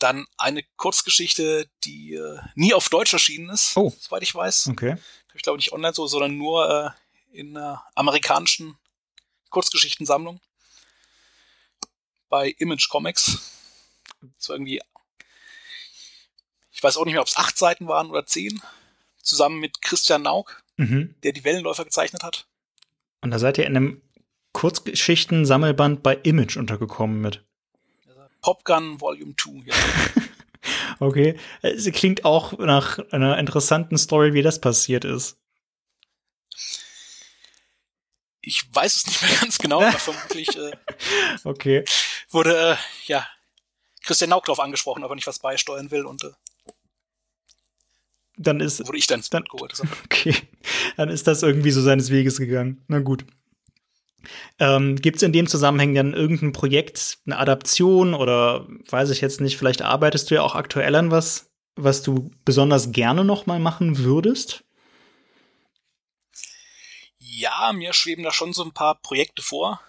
Dann eine Kurzgeschichte, die äh, nie auf Deutsch erschienen ist, oh. soweit ich weiß. Okay. Ich glaube nicht online so, sondern nur äh, in einer amerikanischen Kurzgeschichtensammlung bei Image Comics. War irgendwie, ich weiß auch nicht mehr, ob es acht Seiten waren oder zehn, zusammen mit Christian Nauk, mhm. der die Wellenläufer gezeichnet hat. Und da seid ihr in einem Kurzgeschichten-Sammelband bei Image untergekommen mit. Popgun Volume 2, ja. (laughs) okay. Es klingt auch nach einer interessanten Story, wie das passiert ist. Ich weiß es nicht mehr (laughs) ganz genau, aber vermutlich äh, (laughs) okay. wurde äh, ja Christian Nauk drauf angesprochen, ob er nicht was beisteuern will und äh, dann ist wurde ich dann, dann geholt. (laughs) Okay, dann ist das irgendwie so seines Weges gegangen. Na gut. Ähm, Gibt es in dem Zusammenhang dann irgendein Projekt, eine Adaption oder weiß ich jetzt nicht, vielleicht arbeitest du ja auch aktuell an was, was du besonders gerne noch mal machen würdest? Ja, mir schweben da schon so ein paar Projekte vor,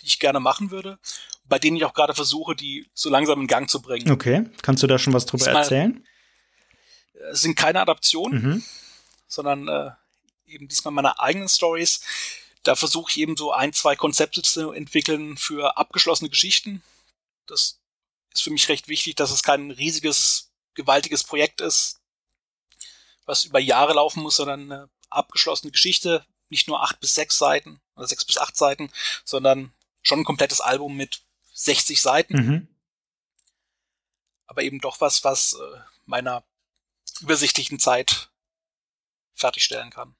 die ich gerne machen würde, bei denen ich auch gerade versuche, die so langsam in Gang zu bringen. Okay, kannst du da schon was drüber Diesmal, erzählen? Es sind keine Adaptionen, mhm. sondern äh, eben diesmal meine eigenen Stories. Da versuche ich eben so ein, zwei Konzepte zu entwickeln für abgeschlossene Geschichten. Das ist für mich recht wichtig, dass es kein riesiges, gewaltiges Projekt ist, was über Jahre laufen muss, sondern eine abgeschlossene Geschichte, nicht nur acht bis sechs Seiten oder sechs bis acht Seiten, sondern schon ein komplettes Album mit 60 Seiten. Mhm. Aber eben doch was, was äh, meiner übersichtlichen Zeit fertigstellen kann.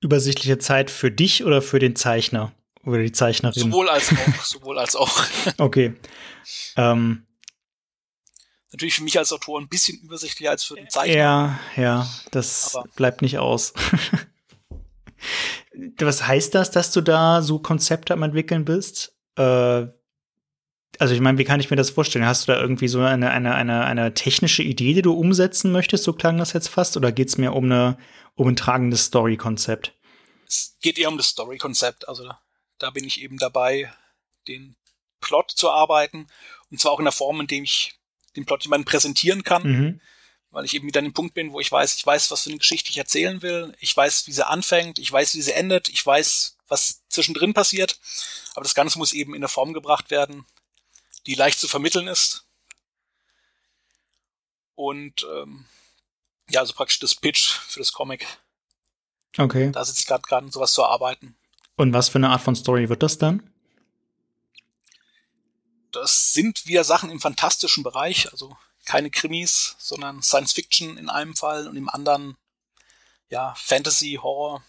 Übersichtliche Zeit für dich oder für den Zeichner oder die Zeichnerin? Sowohl als auch, (laughs) sowohl als auch. Okay. Ähm, Natürlich für mich als Autor ein bisschen übersichtlicher als für den Zeichner. Ja, ja, das Aber bleibt nicht aus. (laughs) Was heißt das, dass du da so Konzepte am entwickeln bist? Äh, also ich meine, wie kann ich mir das vorstellen? Hast du da irgendwie so eine, eine, eine, eine technische Idee, die du umsetzen möchtest? So klang das jetzt fast. Oder geht es mir um, eine, um ein tragendes Story-Konzept? Es geht eher um das Story-Konzept. Also da bin ich eben dabei, den Plot zu arbeiten. Und zwar auch in der Form, in dem ich den Plot jemandem präsentieren kann. Mhm. Weil ich eben wieder an dem Punkt bin, wo ich weiß, ich weiß, was für eine Geschichte ich erzählen will. Ich weiß, wie sie anfängt. Ich weiß, wie sie endet. Ich weiß, was zwischendrin passiert. Aber das Ganze muss eben in eine Form gebracht werden, die leicht zu vermitteln ist. Und ähm, ja, also praktisch das Pitch für das Comic. Okay. Da sitze ich gerade dran, sowas zu erarbeiten. Und was für eine Art von Story wird das dann? Das sind wieder Sachen im fantastischen Bereich, also keine Krimis, sondern Science Fiction in einem Fall und im anderen ja Fantasy, Horror.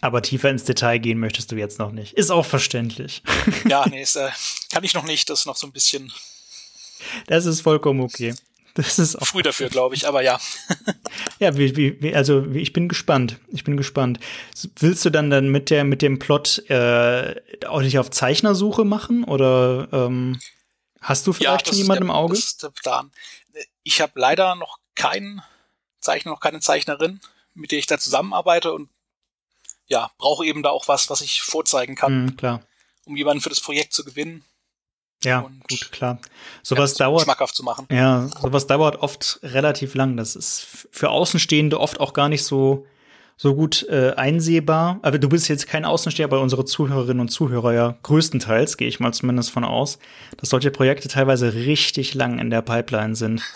Aber tiefer ins Detail gehen möchtest du jetzt noch nicht. Ist auch verständlich. (laughs) Ja, nee, (laughs) ist, äh, kann ich noch nicht. Das ist noch so ein bisschen. Das ist vollkommen okay. Das ist auch früh dafür, glaube ich, aber ja. (laughs) ja, wie, wie, also ich bin gespannt. Ich bin gespannt. Willst du dann dann mit der mit dem Plot äh, auch nicht auf Zeichnersuche machen oder ähm, hast du vielleicht ja, schon jemanden im Auge? Das ist der Plan. Ich habe leider noch keinen Zeichner, noch keine Zeichnerin, mit der ich da zusammenarbeite und ja, brauche eben da auch was, was ich vorzeigen kann. Mhm, klar. Um jemanden für das Projekt zu gewinnen. Ja, gut, klar. Sowas ja, dauert. Schmackhaft zu machen. Ja, sowas dauert oft relativ lang. Das ist für Außenstehende oft auch gar nicht so, so gut äh, einsehbar. Aber du bist jetzt kein Außensteher, bei unsere Zuhörerinnen und Zuhörer ja größtenteils, gehe ich mal zumindest von aus, dass solche Projekte teilweise richtig lang in der Pipeline sind. (laughs)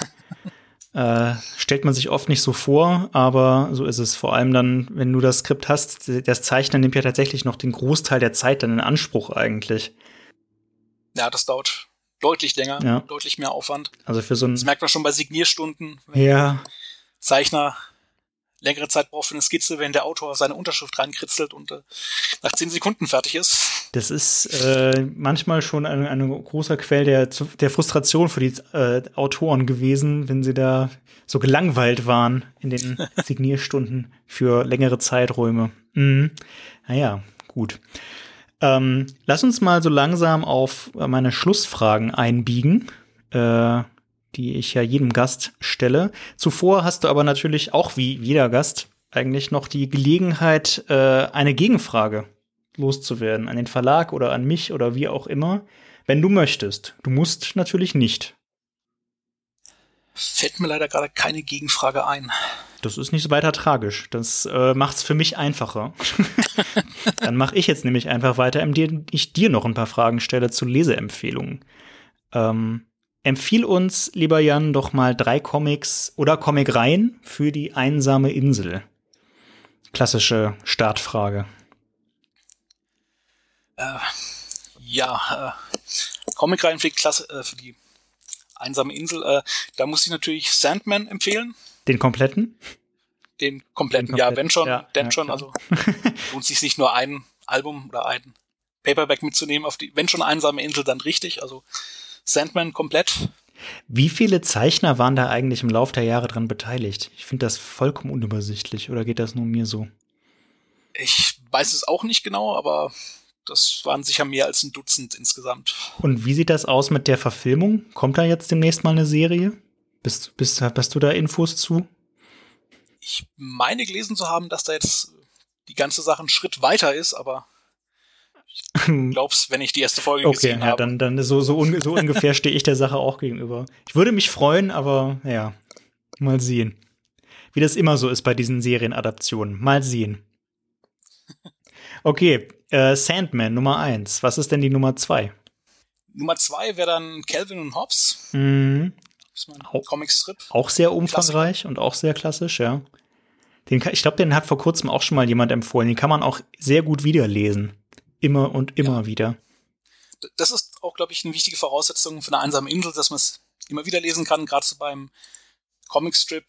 Äh, stellt man sich oft nicht so vor, aber so ist es. Vor allem dann, wenn du das Skript hast, das Zeichnen nimmt ja tatsächlich noch den Großteil der Zeit dann in Anspruch eigentlich. Ja, das dauert deutlich länger, ja. deutlich mehr Aufwand. Also für so ein. Das merkt man schon bei Signierstunden. Ja. Zeichner längere Zeit braucht für eine Skizze, wenn der Autor seine Unterschrift reinkritzelt und äh, nach zehn Sekunden fertig ist. Das ist äh, manchmal schon ein, ein großer Quell der, der Frustration für die äh, Autoren gewesen, wenn sie da so gelangweilt waren in den (laughs) Signierstunden für längere Zeiträume. Mhm. Naja, gut. Ähm, lass uns mal so langsam auf meine Schlussfragen einbiegen. Äh, die ich ja jedem Gast stelle. Zuvor hast du aber natürlich auch wie jeder Gast eigentlich noch die Gelegenheit, äh, eine Gegenfrage loszuwerden an den Verlag oder an mich oder wie auch immer, wenn du möchtest. Du musst natürlich nicht. Fällt mir leider gerade keine Gegenfrage ein. Das ist nicht so weiter tragisch. Das äh, macht's für mich einfacher. (laughs) Dann mache ich jetzt nämlich einfach weiter, indem ich dir noch ein paar Fragen stelle zu Leseempfehlungen. Ähm, Empfiehl uns, lieber Jan, doch mal drei Comics oder Comicreihen für die einsame Insel. Klassische Startfrage. Äh, ja, äh, Comicreihen für die, Klasse, äh, für die einsame Insel. Äh, da muss ich natürlich Sandman empfehlen. Den kompletten? Den kompletten, Den kompletten. ja, wenn schon, ja, denn ja, schon. Also lohnt sich nicht nur ein Album oder ein Paperback mitzunehmen auf die, wenn schon einsame Insel, dann richtig. Also Sandman komplett. Wie viele Zeichner waren da eigentlich im Laufe der Jahre dran beteiligt? Ich finde das vollkommen unübersichtlich. Oder geht das nur mir so? Ich weiß es auch nicht genau, aber das waren sicher mehr als ein Dutzend insgesamt. Und wie sieht das aus mit der Verfilmung? Kommt da jetzt demnächst mal eine Serie? Bist, bist, hast du da Infos zu? Ich meine gelesen zu haben, dass da jetzt die ganze Sache einen Schritt weiter ist, aber (laughs) glaub's, wenn ich die erste Folge okay, gesehen ja, habe. Okay, dann, dann so, so, un so ungefähr (laughs) stehe ich der Sache auch gegenüber. Ich würde mich freuen, aber ja, mal sehen. Wie das immer so ist bei diesen Serienadaptionen. Mal sehen. Okay, äh, Sandman Nummer eins. Was ist denn die Nummer zwei? Nummer zwei wäre dann Calvin und Hobbes. Mhm. Das ist mein Au- Comic-Strip. Auch sehr umfangreich und auch sehr klassisch, ja. Den, ich glaube, den hat vor kurzem auch schon mal jemand empfohlen. Den kann man auch sehr gut wiederlesen. Immer und immer wieder. D- Das ist auch, glaube ich, eine wichtige Voraussetzung für eine einsame Insel, dass man es immer wieder lesen kann. Gerade so beim Comicstrip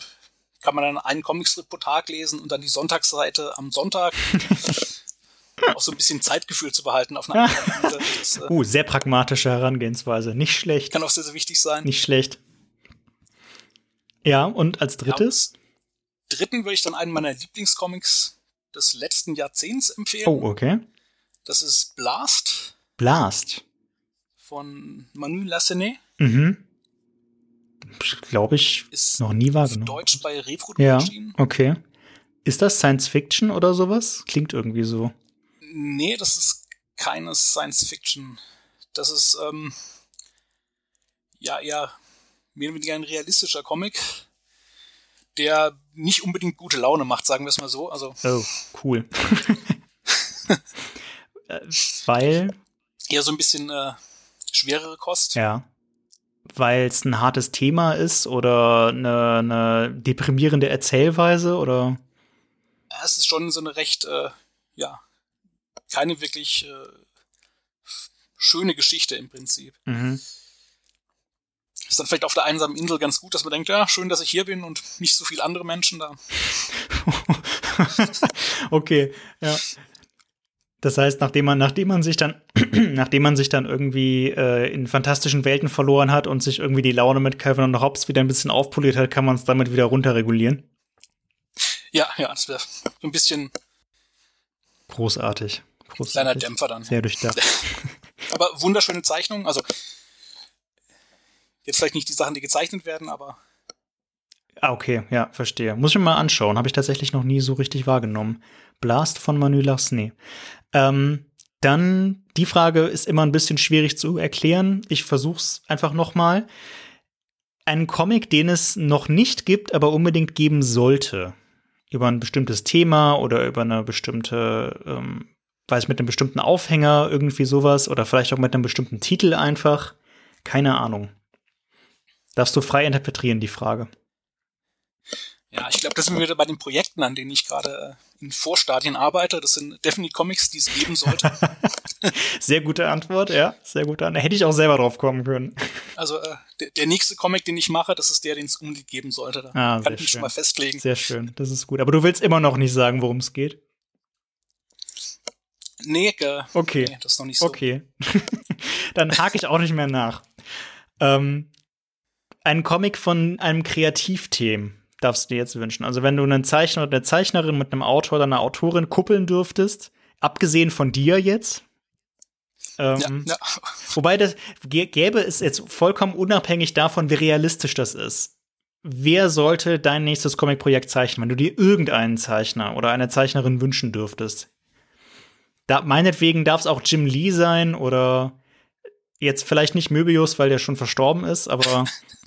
kann man dann einen Comicstrip pro Tag lesen und dann die Sonntagsseite am Sonntag. (laughs) auch so ein bisschen Zeitgefühl zu behalten auf einer einsamen (laughs) Insel. Äh, Uh, sehr pragmatische Herangehensweise. Nicht schlecht. kann auch sehr, sehr wichtig sein. Nicht schlecht. Ja, und als Ja, drittes? als dritten würde ich dann einen meiner Lieblingscomics des letzten Jahrzehnts empfehlen. Oh, okay. Das ist Blast Blast. von Manu Lassenet. Mhm. Glaube ich, Ist noch nie auf wahrgenommen. Deutsch bei Reprodukt Ja, erschienen. okay. Ist das Science Fiction oder sowas? Klingt irgendwie so. Nee, das ist keine Science Fiction. Das ist ähm, ja eher mehr oder weniger ein realistischer Comic, der nicht unbedingt gute Laune macht, sagen wir es mal so. Also Oh, cool. (laughs) (laughs) Äh, Weil, eher so ein bisschen äh, schwerere Kost. ja, weil es ein hartes Thema ist oder eine, eine deprimierende Erzählweise oder Es ist schon so eine recht, äh, ja, keine wirklich äh, schöne Geschichte im Prinzip. mhm. Ist dann vielleicht auf der einsamen Insel ganz gut, dass man denkt, ja, schön, dass ich hier bin und nicht so viele andere Menschen da. (laughs) okay, ja. Das heißt, nachdem man, nachdem man sich dann, (clears throat) nachdem man sich dann irgendwie äh, in fantastischen Welten verloren hat und sich irgendwie die Laune mit Calvin und Hobbes wieder ein bisschen aufpoliert hat, kann man es damit wieder runterregulieren. Ja, ja, das wäre so ein bisschen Großartig. Großartig. kleiner Dämpfer dann. Sehr durchdacht. (laughs) Aber wunderschöne Zeichnung. Also jetzt vielleicht nicht die Sachen, die gezeichnet werden, aber Ah, okay, ja, verstehe. Muss ich mir mal anschauen. Habe ich tatsächlich noch nie so richtig wahrgenommen. Blast von Manu Larsney. Ähm, dann, die Frage ist immer ein bisschen schwierig zu erklären. Ich versuch's einfach noch mal. Ein Comic, den es noch nicht gibt, aber unbedingt geben sollte. Über ein bestimmtes Thema oder über eine bestimmte, ähm, weiß mit einem bestimmten Aufhänger, irgendwie sowas. Oder vielleicht auch mit einem bestimmten Titel einfach. Keine Ahnung. Darfst du frei interpretieren, die Frage. Ja, ich glaube, das sind wir wieder bei den Projekten, an denen ich gerade äh, in Vorstadien arbeite. Das sind definitiv Comics, die es geben sollte. (laughs) Sehr gute Antwort, ja. Sehr gute Antwort. Hätte ich auch selber drauf kommen können. Also äh, der, der nächste Comic, den ich mache, das ist der, den es unbedingt geben sollte. Da Ah, kann sehr ich mich schön. schon mal festlegen. Sehr schön. Das ist gut. Aber du willst immer noch nicht sagen, worum es geht. Nee, äh, Okay. nee, das ist noch nicht so. Okay. (laughs) Dann hake ich auch nicht mehr nach. Ähm, ein Comic von einem Kreativteam darfst du dir jetzt wünschen. Also wenn du einen Zeichner oder eine Zeichnerin mit einem Autor oder einer Autorin kuppeln dürftest, abgesehen von dir jetzt. Ähm, Ja, ja. (laughs) Wobei das gä- gäbe es jetzt vollkommen unabhängig davon, wie realistisch das ist. Wer sollte dein nächstes Comic-Projekt zeichnen, wenn du dir irgendeinen Zeichner oder eine Zeichnerin wünschen dürftest? Da, meinetwegen darf es auch Jim Lee sein oder jetzt vielleicht nicht Möbius, weil der schon verstorben ist, aber (laughs)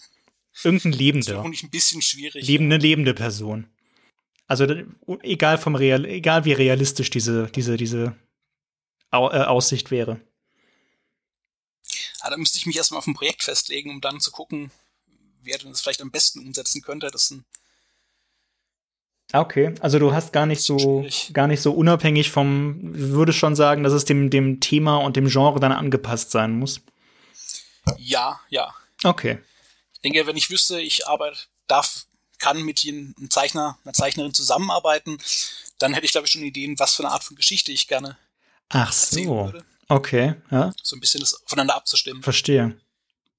irgendein Das Lebender. finde ich ein bisschen schwierig. Lebende, lebende Person. Also egal vom Real, egal wie realistisch diese, diese, diese Au äh, Aussicht wäre. Ah, da müsste ich mich erstmal auf ein Projekt festlegen, um dann zu gucken, wer denn das vielleicht am besten umsetzen könnte. Das ist Ah, Okay, also du hast gar nicht so Schwierig. gar nicht so unabhängig vom, würde schon sagen, dass es dem, dem Thema und dem Genre dann angepasst sein muss. ja, ja. Okay. Ich denke, wenn ich wüsste, ich arbeite, darf, kann mit einem Zeichner, einer Zeichnerin zusammenarbeiten, dann hätte ich, glaube ich, schon Ideen, was für eine Art von Geschichte ich gerne Ach so. würde. Okay, ja, So ein bisschen das aufeinander abzustimmen. verstehe.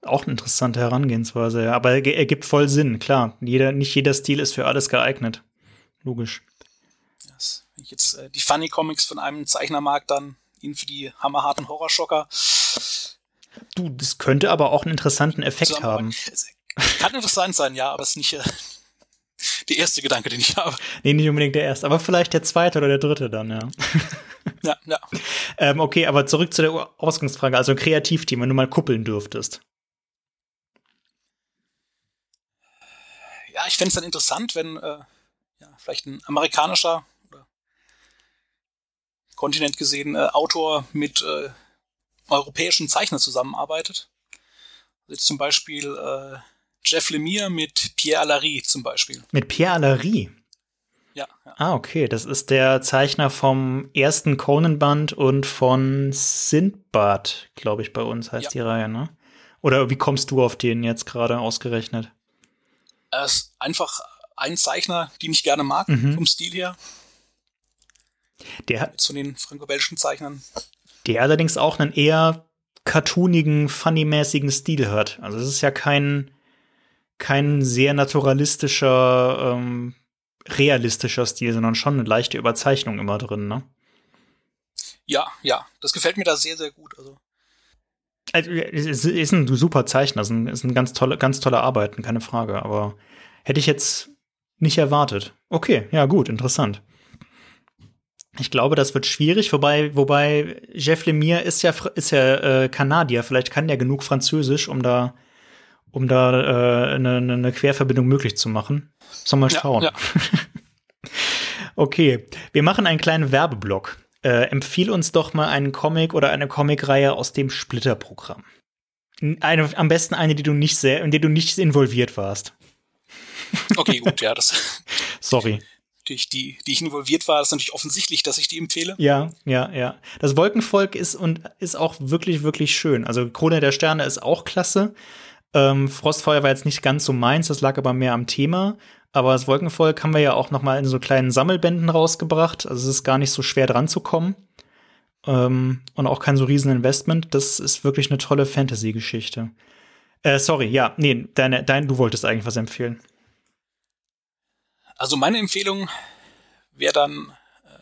Auch eine interessante Herangehensweise, ja. Aber er ergibt voll Sinn, klar. Jeder, nicht jeder Stil ist für alles geeignet. Logisch. Das, wenn ich jetzt äh, die Funny Comics von einem Zeichner mag, dann ihn für die hammerharten Horrorschocker Du, das könnte aber auch einen interessanten Effekt haben. Es kann interessant sein, ja, aber es ist nicht äh, (laughs) der erste Gedanke, den ich habe. Nee, nicht unbedingt der erste, aber vielleicht der zweite oder der dritte dann, ja. Ja, ja. (laughs) ähm, okay, aber zurück zu der Ausgangsfrage. Also ein Kreativteam, wenn du mal kuppeln dürftest. ja ich fände es dann interessant, wenn äh, ja, vielleicht ein amerikanischer oder Kontinent gesehen äh, Autor mit äh, europäischen Zeichnern zusammenarbeitet. Jetzt zum Beispiel äh, Jeff Lemire mit Pierre Allary zum Beispiel. Mit Pierre Allary? Ja, ja. Ah, okay. Das ist der Zeichner vom ersten Conan-Band und von Sindbad, glaube ich, bei uns heißt ja. die Reihe, ne? Oder wie kommst du auf den jetzt gerade ausgerechnet? Er ist einfach ein Zeichner, den ich gerne mag, mhm. vom Stil her. Der hat. Zu den franco-belgischen Zeichnern. Der allerdings auch einen eher cartoonigen, funny-mäßigen Stil hat. Also es ist ja kein, kein sehr naturalistischer, ähm, realistischer Stil, sondern schon eine leichte Überzeichnung immer drin, ne? Ja, ja, das gefällt mir da sehr, sehr gut. Also, also es ist ein super Zeichner, es ist ein, ist ein ganz tolle, ganz tolle Arbeiten, keine Frage. Aber hätte ich jetzt nicht erwartet. Okay, ja gut, interessant. Ich glaube, das wird schwierig, wobei, wobei Jeff Lemire ist ja, ist ja äh, Kanadier. Vielleicht kann der genug Französisch, um da, um da äh, eine, eine Querverbindung möglich zu machen. Soll mal schauen. Ja, ja. (laughs) okay, wir machen einen kleinen Werbeblock. Äh, empfiehl uns doch mal einen Comic oder eine Comicreihe aus dem Splitter-Programm. Eine, am besten eine, die du nicht sehr, in der du nicht involviert warst. (laughs) Okay, gut, ja, das. (laughs) Sorry durch die, die ich involviert war, ist natürlich offensichtlich, dass ich die empfehle. Ja, ja, ja. Das Wolkenvolk ist und ist auch wirklich, wirklich schön. Also Krone der Sterne ist auch klasse. Ähm, Frostfeuer war jetzt nicht ganz so meins, das lag aber mehr am Thema. Aber das Wolkenvolk haben wir ja auch noch mal in so kleinen Sammelbänden rausgebracht. Also es ist gar nicht so schwer dran zu kommen. Ähm, und auch kein so riesen Investment. Das ist wirklich eine tolle Fantasy-Geschichte. Äh, sorry, ja, nee, deine, dein, du wolltest eigentlich was empfehlen. Also meine Empfehlung wäre dann äh,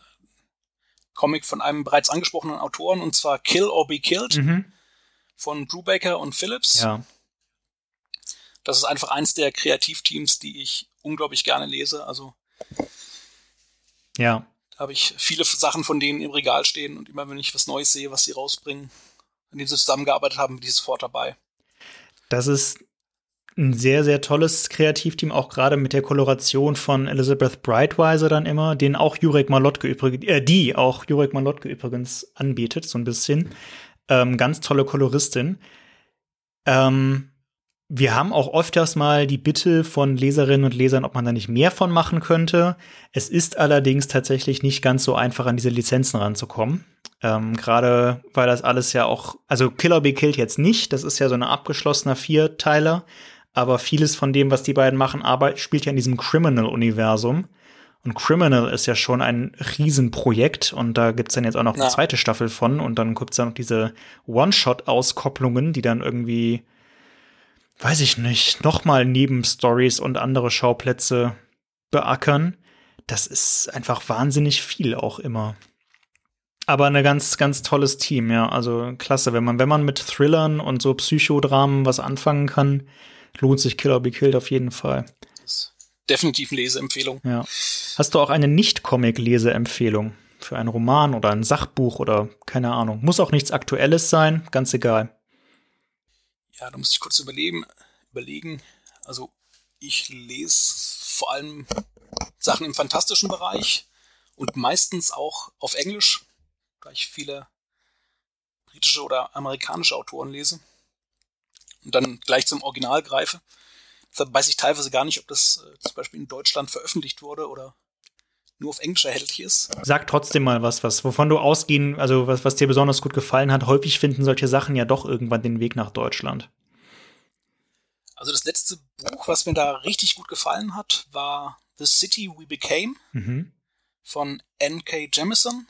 Comic von einem bereits angesprochenen Autoren und zwar Kill or Be Killed mhm. von Brubaker und Phillips. Ja. Das ist einfach eins der Kreativteams, die ich unglaublich gerne lese. Also ja. Da habe ich viele Sachen von denen im Regal stehen und immer wenn ich was Neues sehe, was sie rausbringen, an denen sie zusammengearbeitet haben, bin ich sofort dabei. Das ist ein sehr, sehr tolles Kreativteam, auch gerade mit der Koloration von Elizabeth Brightweiser dann immer, den auch Jurek Malotke übrigens, äh, die auch Jurek Malotke übrigens anbietet, so ein bisschen. Ähm, ganz tolle Koloristin. Ähm, wir haben auch öfters mal die Bitte von Leserinnen und Lesern, ob man da nicht mehr von machen könnte. Es ist allerdings tatsächlich nicht ganz so einfach, an diese Lizenzen ranzukommen. Ähm, Gerade weil das alles ja auch, also Killer Be Killed jetzt nicht, das ist ja so ein abgeschlossener Vierteiler aber vieles von dem, was die beiden machen, arbeit spielt ja in diesem Criminal-Universum. Und Criminal ist ja schon ein Riesenprojekt und da gibt's dann jetzt auch noch ja. die zweite Staffel von und dann gibt's dann noch diese One-Shot-Auskopplungen, die dann irgendwie, weiß ich nicht, nochmal Nebenstories und andere Schauplätze beackern. Das ist einfach wahnsinnig viel auch immer. Aber eine ganz, ganz tolles Team, ja. Also klasse, wenn man, wenn man mit Thrillern und so Psychodramen was anfangen kann, lohnt sich Killer Be Killed auf jeden Fall. definitiv eine Leseempfehlung. Ja. Hast du auch eine Nicht-Comic-Leseempfehlung für einen Roman oder ein Sachbuch oder keine Ahnung? Muss auch nichts Aktuelles sein, ganz egal. Ja, da muss ich kurz überlegen. überlegen. Also, ich lese vor allem Sachen im fantastischen Bereich und meistens auch auf Englisch, da ich viele britische oder amerikanische Autoren lese und dann gleich zum Original greife. Deshalb weiß ich teilweise gar nicht, ob das äh, zum Beispiel in Deutschland veröffentlicht wurde oder nur auf Englisch erhältlich ist. Sag trotzdem mal was, was wovon du ausgehen, also was, was dir besonders gut gefallen hat. Häufig finden solche Sachen ja doch irgendwann den Weg nach Deutschland. Also das letzte Buch, was mir da richtig gut gefallen hat, war The City We Became mhm. von N.K. Jemison.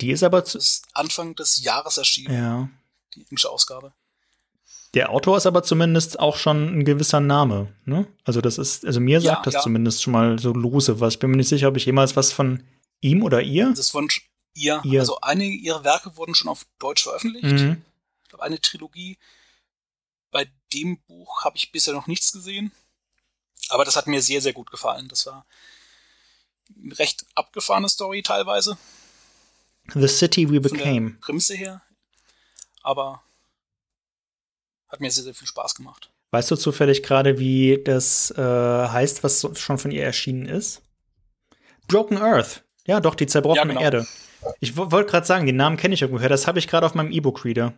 Die ist aber zu ist Anfang des Jahres erschienen. Ja. Die englische Ausgabe. Der Autor ist aber zumindest auch schon ein gewisser Name. Ne? Also das ist, also mir sagt ja, das ja. zumindest schon mal so lose was. Ich bin mir nicht sicher, ob ich jemals was von ihm oder ihr. Das ist von ihr. ihr. Also einige ihrer Werke wurden schon auf Deutsch veröffentlicht. Mhm. Ich glaube, eine Trilogie. Bei dem Buch habe ich bisher noch nichts gesehen. Aber das hat mir sehr, sehr gut gefallen. Das war eine recht abgefahrene Story teilweise. The City We Became. Prämisse her. Aber hat mir sehr, sehr viel Spaß gemacht. Weißt du zufällig gerade, wie das äh, heißt, was schon von ihr erschienen ist? Broken Earth. Ja, doch, die zerbrochene ja, genau. Erde. Ich wollte gerade sagen, den Namen kenne ich irgendwoher. Das habe ich gerade auf meinem E-Book-Reader.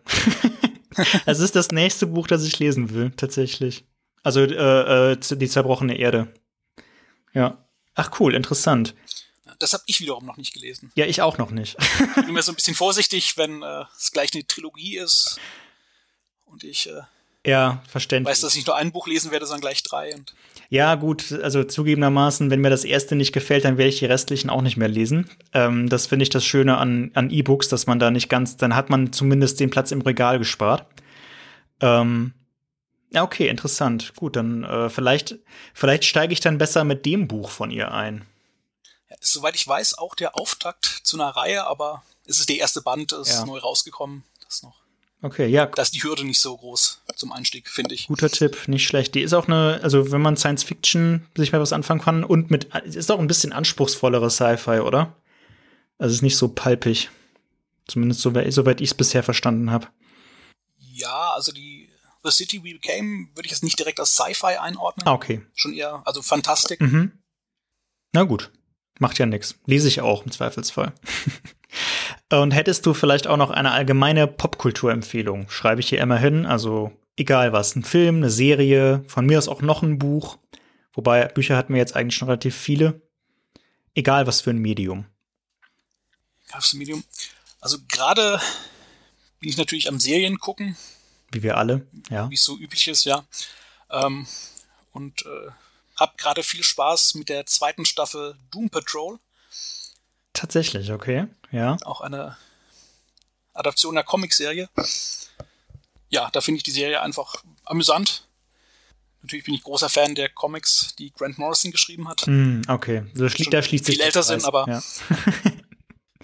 (laughs) das ist das nächste Buch, das ich lesen will, tatsächlich. Also äh, äh, die zerbrochene Erde. Ja. Ach cool, interessant. Das habe ich wiederum noch nicht gelesen. Ja, ich auch noch nicht. ich bin immer so ein bisschen vorsichtig, wenn äh, es gleich eine Trilogie ist und ich äh, ja, verständlich. weiß, dass ich nur ein Buch lesen werde, sondern gleich drei. Und ja, gut, also zugegebenermaßen, wenn mir das erste nicht gefällt, dann werde ich die restlichen auch nicht mehr lesen. Ähm, das finde ich das Schöne an, an E-Books, dass man da nicht ganz, dann hat man zumindest den Platz im Regal gespart. Ähm, ja, okay, interessant. Gut, dann äh, vielleicht, vielleicht steige ich dann besser mit dem Buch von ihr ein ist, soweit ich weiß, auch der Auftakt zu einer Reihe, aber es ist der erste Band, ist ja. neu rausgekommen. Das noch. Okay, ja. Da ist die Hürde nicht so groß zum Einstieg, finde ich. Guter Tipp, nicht schlecht. Die ist auch eine, also wenn man Science Fiction sich mal was anfangen kann und mit, ist auch ein bisschen anspruchsvollere Sci-Fi, oder? Also ist nicht so palpig. Zumindest soweit, soweit ich es bisher verstanden habe. Ja, also die The City We Became würde ich jetzt nicht direkt als Sci-Fi einordnen. Ah, okay. Schon eher, also Fantastik. Mhm. Na gut. Macht ja nichts. Lese ich auch im Zweifelsfall. (laughs) Und hättest du vielleicht auch noch eine allgemeine Popkulturempfehlung? Schreibe ich hier immer hin. Also egal was. Ein Film, eine Serie, von mir aus auch noch ein Buch. Wobei Bücher hatten wir jetzt eigentlich schon relativ viele. Egal was für ein Medium. Egal was für ein Medium. Also gerade bin ich natürlich am Serien gucken. Wie wir alle, ja. Wie es so üblich ist, ja. Ähm, und äh, hab gerade viel Spaß mit der zweiten Staffel Doom Patrol. Tatsächlich, okay, ja. Auch eine Adaption der Comicserie. Ja, da finde ich die Serie einfach amüsant. Natürlich bin ich großer Fan der Comics, die Grant Morrison geschrieben hat. Mm, okay, da, schli da schließt sich. Viel älter sind, aber. Ja. (laughs)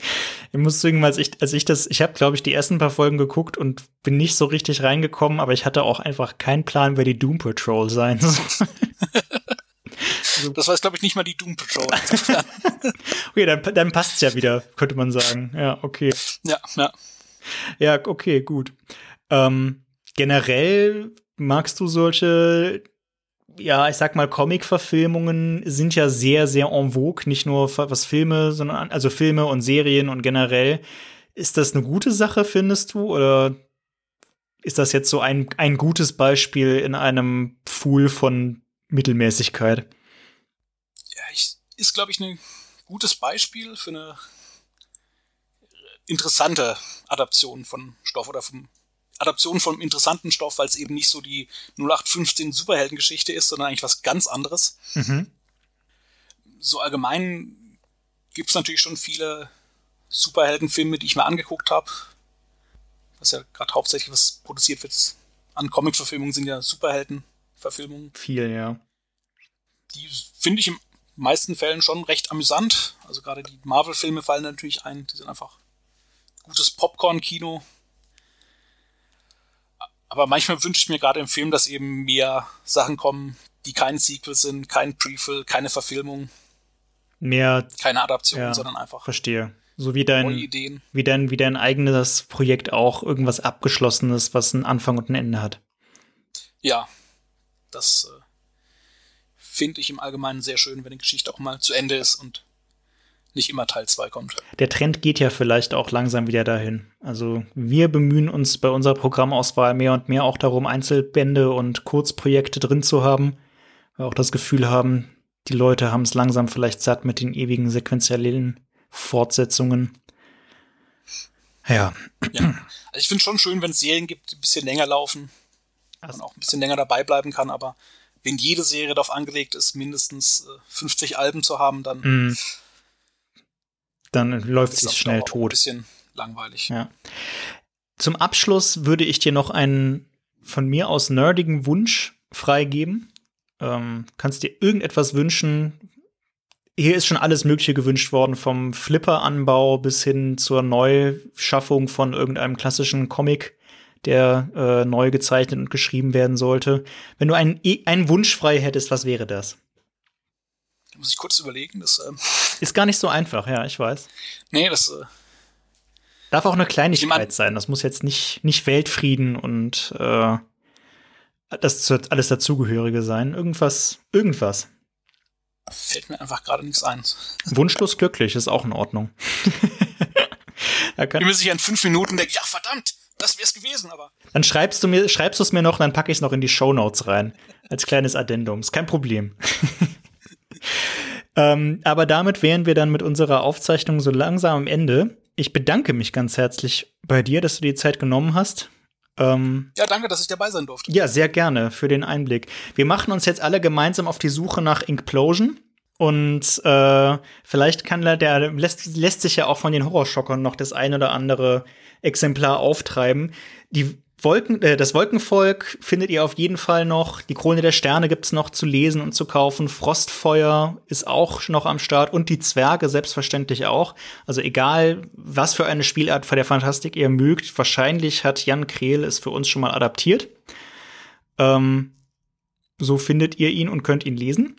ich muss sagen, als ich, als ich das, ich habe, glaube ich, die ersten paar Folgen geguckt und bin nicht so richtig reingekommen, aber ich hatte auch einfach keinen Plan, wer die Doom Patrol sein soll. (laughs) Also, das weiß, glaube ich, nicht mal die Doom Patrol. (laughs) okay, dann, dann passt's ja wieder, könnte man sagen. Ja, okay. Ja, ja. Ja, okay, gut. Ähm, generell magst du solche, ja, ich sag mal, Comic-Verfilmungen sind ja sehr, sehr en vogue, nicht nur was Filme, sondern also Filme und Serien und generell. Ist das eine gute Sache, findest du? Oder ist das jetzt so ein, ein gutes Beispiel in einem Pool von Mittelmäßigkeit? Ist, glaube ich, ein gutes Beispiel für eine interessante Adaption von Stoff oder vom Adaption von einem interessanten Stoff, weil es eben nicht so die 0815 Superheldengeschichte ist, sondern eigentlich was ganz anderes. Mhm. So allgemein gibt es natürlich schon viele Superheldenfilme, die ich mir angeguckt habe. Was ja gerade hauptsächlich was produziert wird an Comic-Verfilmungen sind ja Superhelden-Verfilmungen. Viel, ja. Die finde ich im meisten Fällen schon recht amüsant. Also gerade die Marvel-Filme fallen natürlich ein. Die sind einfach gutes Popcorn-Kino. Aber manchmal wünsche ich mir gerade im Film, dass eben mehr Sachen kommen, die kein Sequel sind, kein Prequel, keine Verfilmung. Mehr. Keine Adaption, ja, sondern einfach. Verstehe. So wie dein, wie dein, wie dein eigenes Projekt auch irgendwas Abgeschlossenes, was einen Anfang und ein Ende hat. Ja. Das äh, finde ich im Allgemeinen sehr schön, wenn die Geschichte auch mal zu Ende ist und nicht immer Teil 2 kommt. Der Trend geht ja vielleicht auch langsam wieder dahin. Also wir bemühen uns bei unserer Programmauswahl mehr und mehr auch darum, Einzelbände und Kurzprojekte drin zu haben. Wir auch das Gefühl haben, die Leute haben es langsam vielleicht satt mit den ewigen sequenziellen Fortsetzungen. Ja. ja. Also ich finde schon schön, wenn es Serien gibt, die ein bisschen länger laufen. Also man auch ein bisschen länger dabei bleiben kann, aber wenn jede Serie darauf angelegt ist, mindestens äh, 50 Alben zu haben, dann, mm. dann läuft sie schnell tot. Ein bisschen langweilig. Ja. Zum Abschluss würde ich dir noch einen von mir aus nerdigen Wunsch freigeben. Ähm, kannst dir irgendetwas wünschen. Hier ist schon alles Mögliche gewünscht worden, vom Flipper-Anbau bis hin zur Neuschaffung von irgendeinem klassischen Comic der äh, neu gezeichnet und geschrieben werden sollte. Wenn du einen, einen Wunsch frei hättest, was wäre das? Da muss ich kurz überlegen. Das ähm (laughs) ist gar nicht so einfach, ja, ich weiß. Nee, das äh darf auch eine Kleinigkeit sein. Das muss jetzt nicht, nicht Weltfrieden und äh, das alles dazugehörige sein. Irgendwas, irgendwas. fällt mir einfach gerade nichts ein. Wunschlos glücklich ist auch in Ordnung. (laughs) da kann ich bin mir sicher in fünf Minuten denke, ja verdammt, das wär's gewesen, aber. Dann schreibst du mir, schreibst du es mir noch, dann packe ich es noch in die Show Notes rein. Als kleines Addendum. Ist kein Problem. (laughs) ähm, aber damit wären wir dann mit unserer Aufzeichnung so langsam am Ende. Ich bedanke mich ganz herzlich bei dir, dass du die Zeit genommen hast. Ähm, ja, danke, dass ich dabei sein durfte. Ja, sehr gerne für den Einblick. Wir machen uns jetzt alle gemeinsam auf die Suche nach Inkplosion. Und äh, vielleicht kann der, der lässt, lässt sich ja auch von den Horrorschockern noch das ein oder andere Exemplar auftreiben. Die Wolken, äh, das Wolkenvolk findet ihr auf jeden Fall noch. Die Krone der Sterne gibt's noch zu lesen und zu kaufen. Frostfeuer ist auch noch am Start und die Zwerge selbstverständlich auch. Also egal, was für eine Spielart von der Fantastik ihr mögt, wahrscheinlich hat Jan Krehl es für uns schon mal adaptiert. Ähm, so findet ihr ihn und könnt ihn lesen.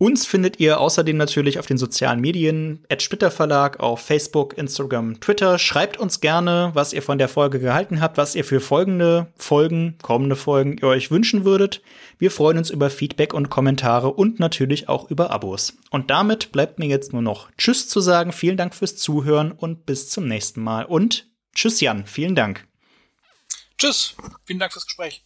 Uns findet ihr außerdem natürlich auf den sozialen Medien, at Splitter Verlag, auf Facebook, Instagram, Twitter. Schreibt uns gerne, was ihr von der Folge gehalten habt, was ihr für folgende Folgen, kommende Folgen ihr euch wünschen würdet. Wir freuen uns über Feedback und Kommentare und natürlich auch über Abos. Und damit bleibt mir jetzt nur noch Tschüss zu sagen. Vielen Dank fürs Zuhören und bis zum nächsten Mal. Und Tschüss Jan, vielen Dank. Tschüss, vielen Dank fürs Gespräch.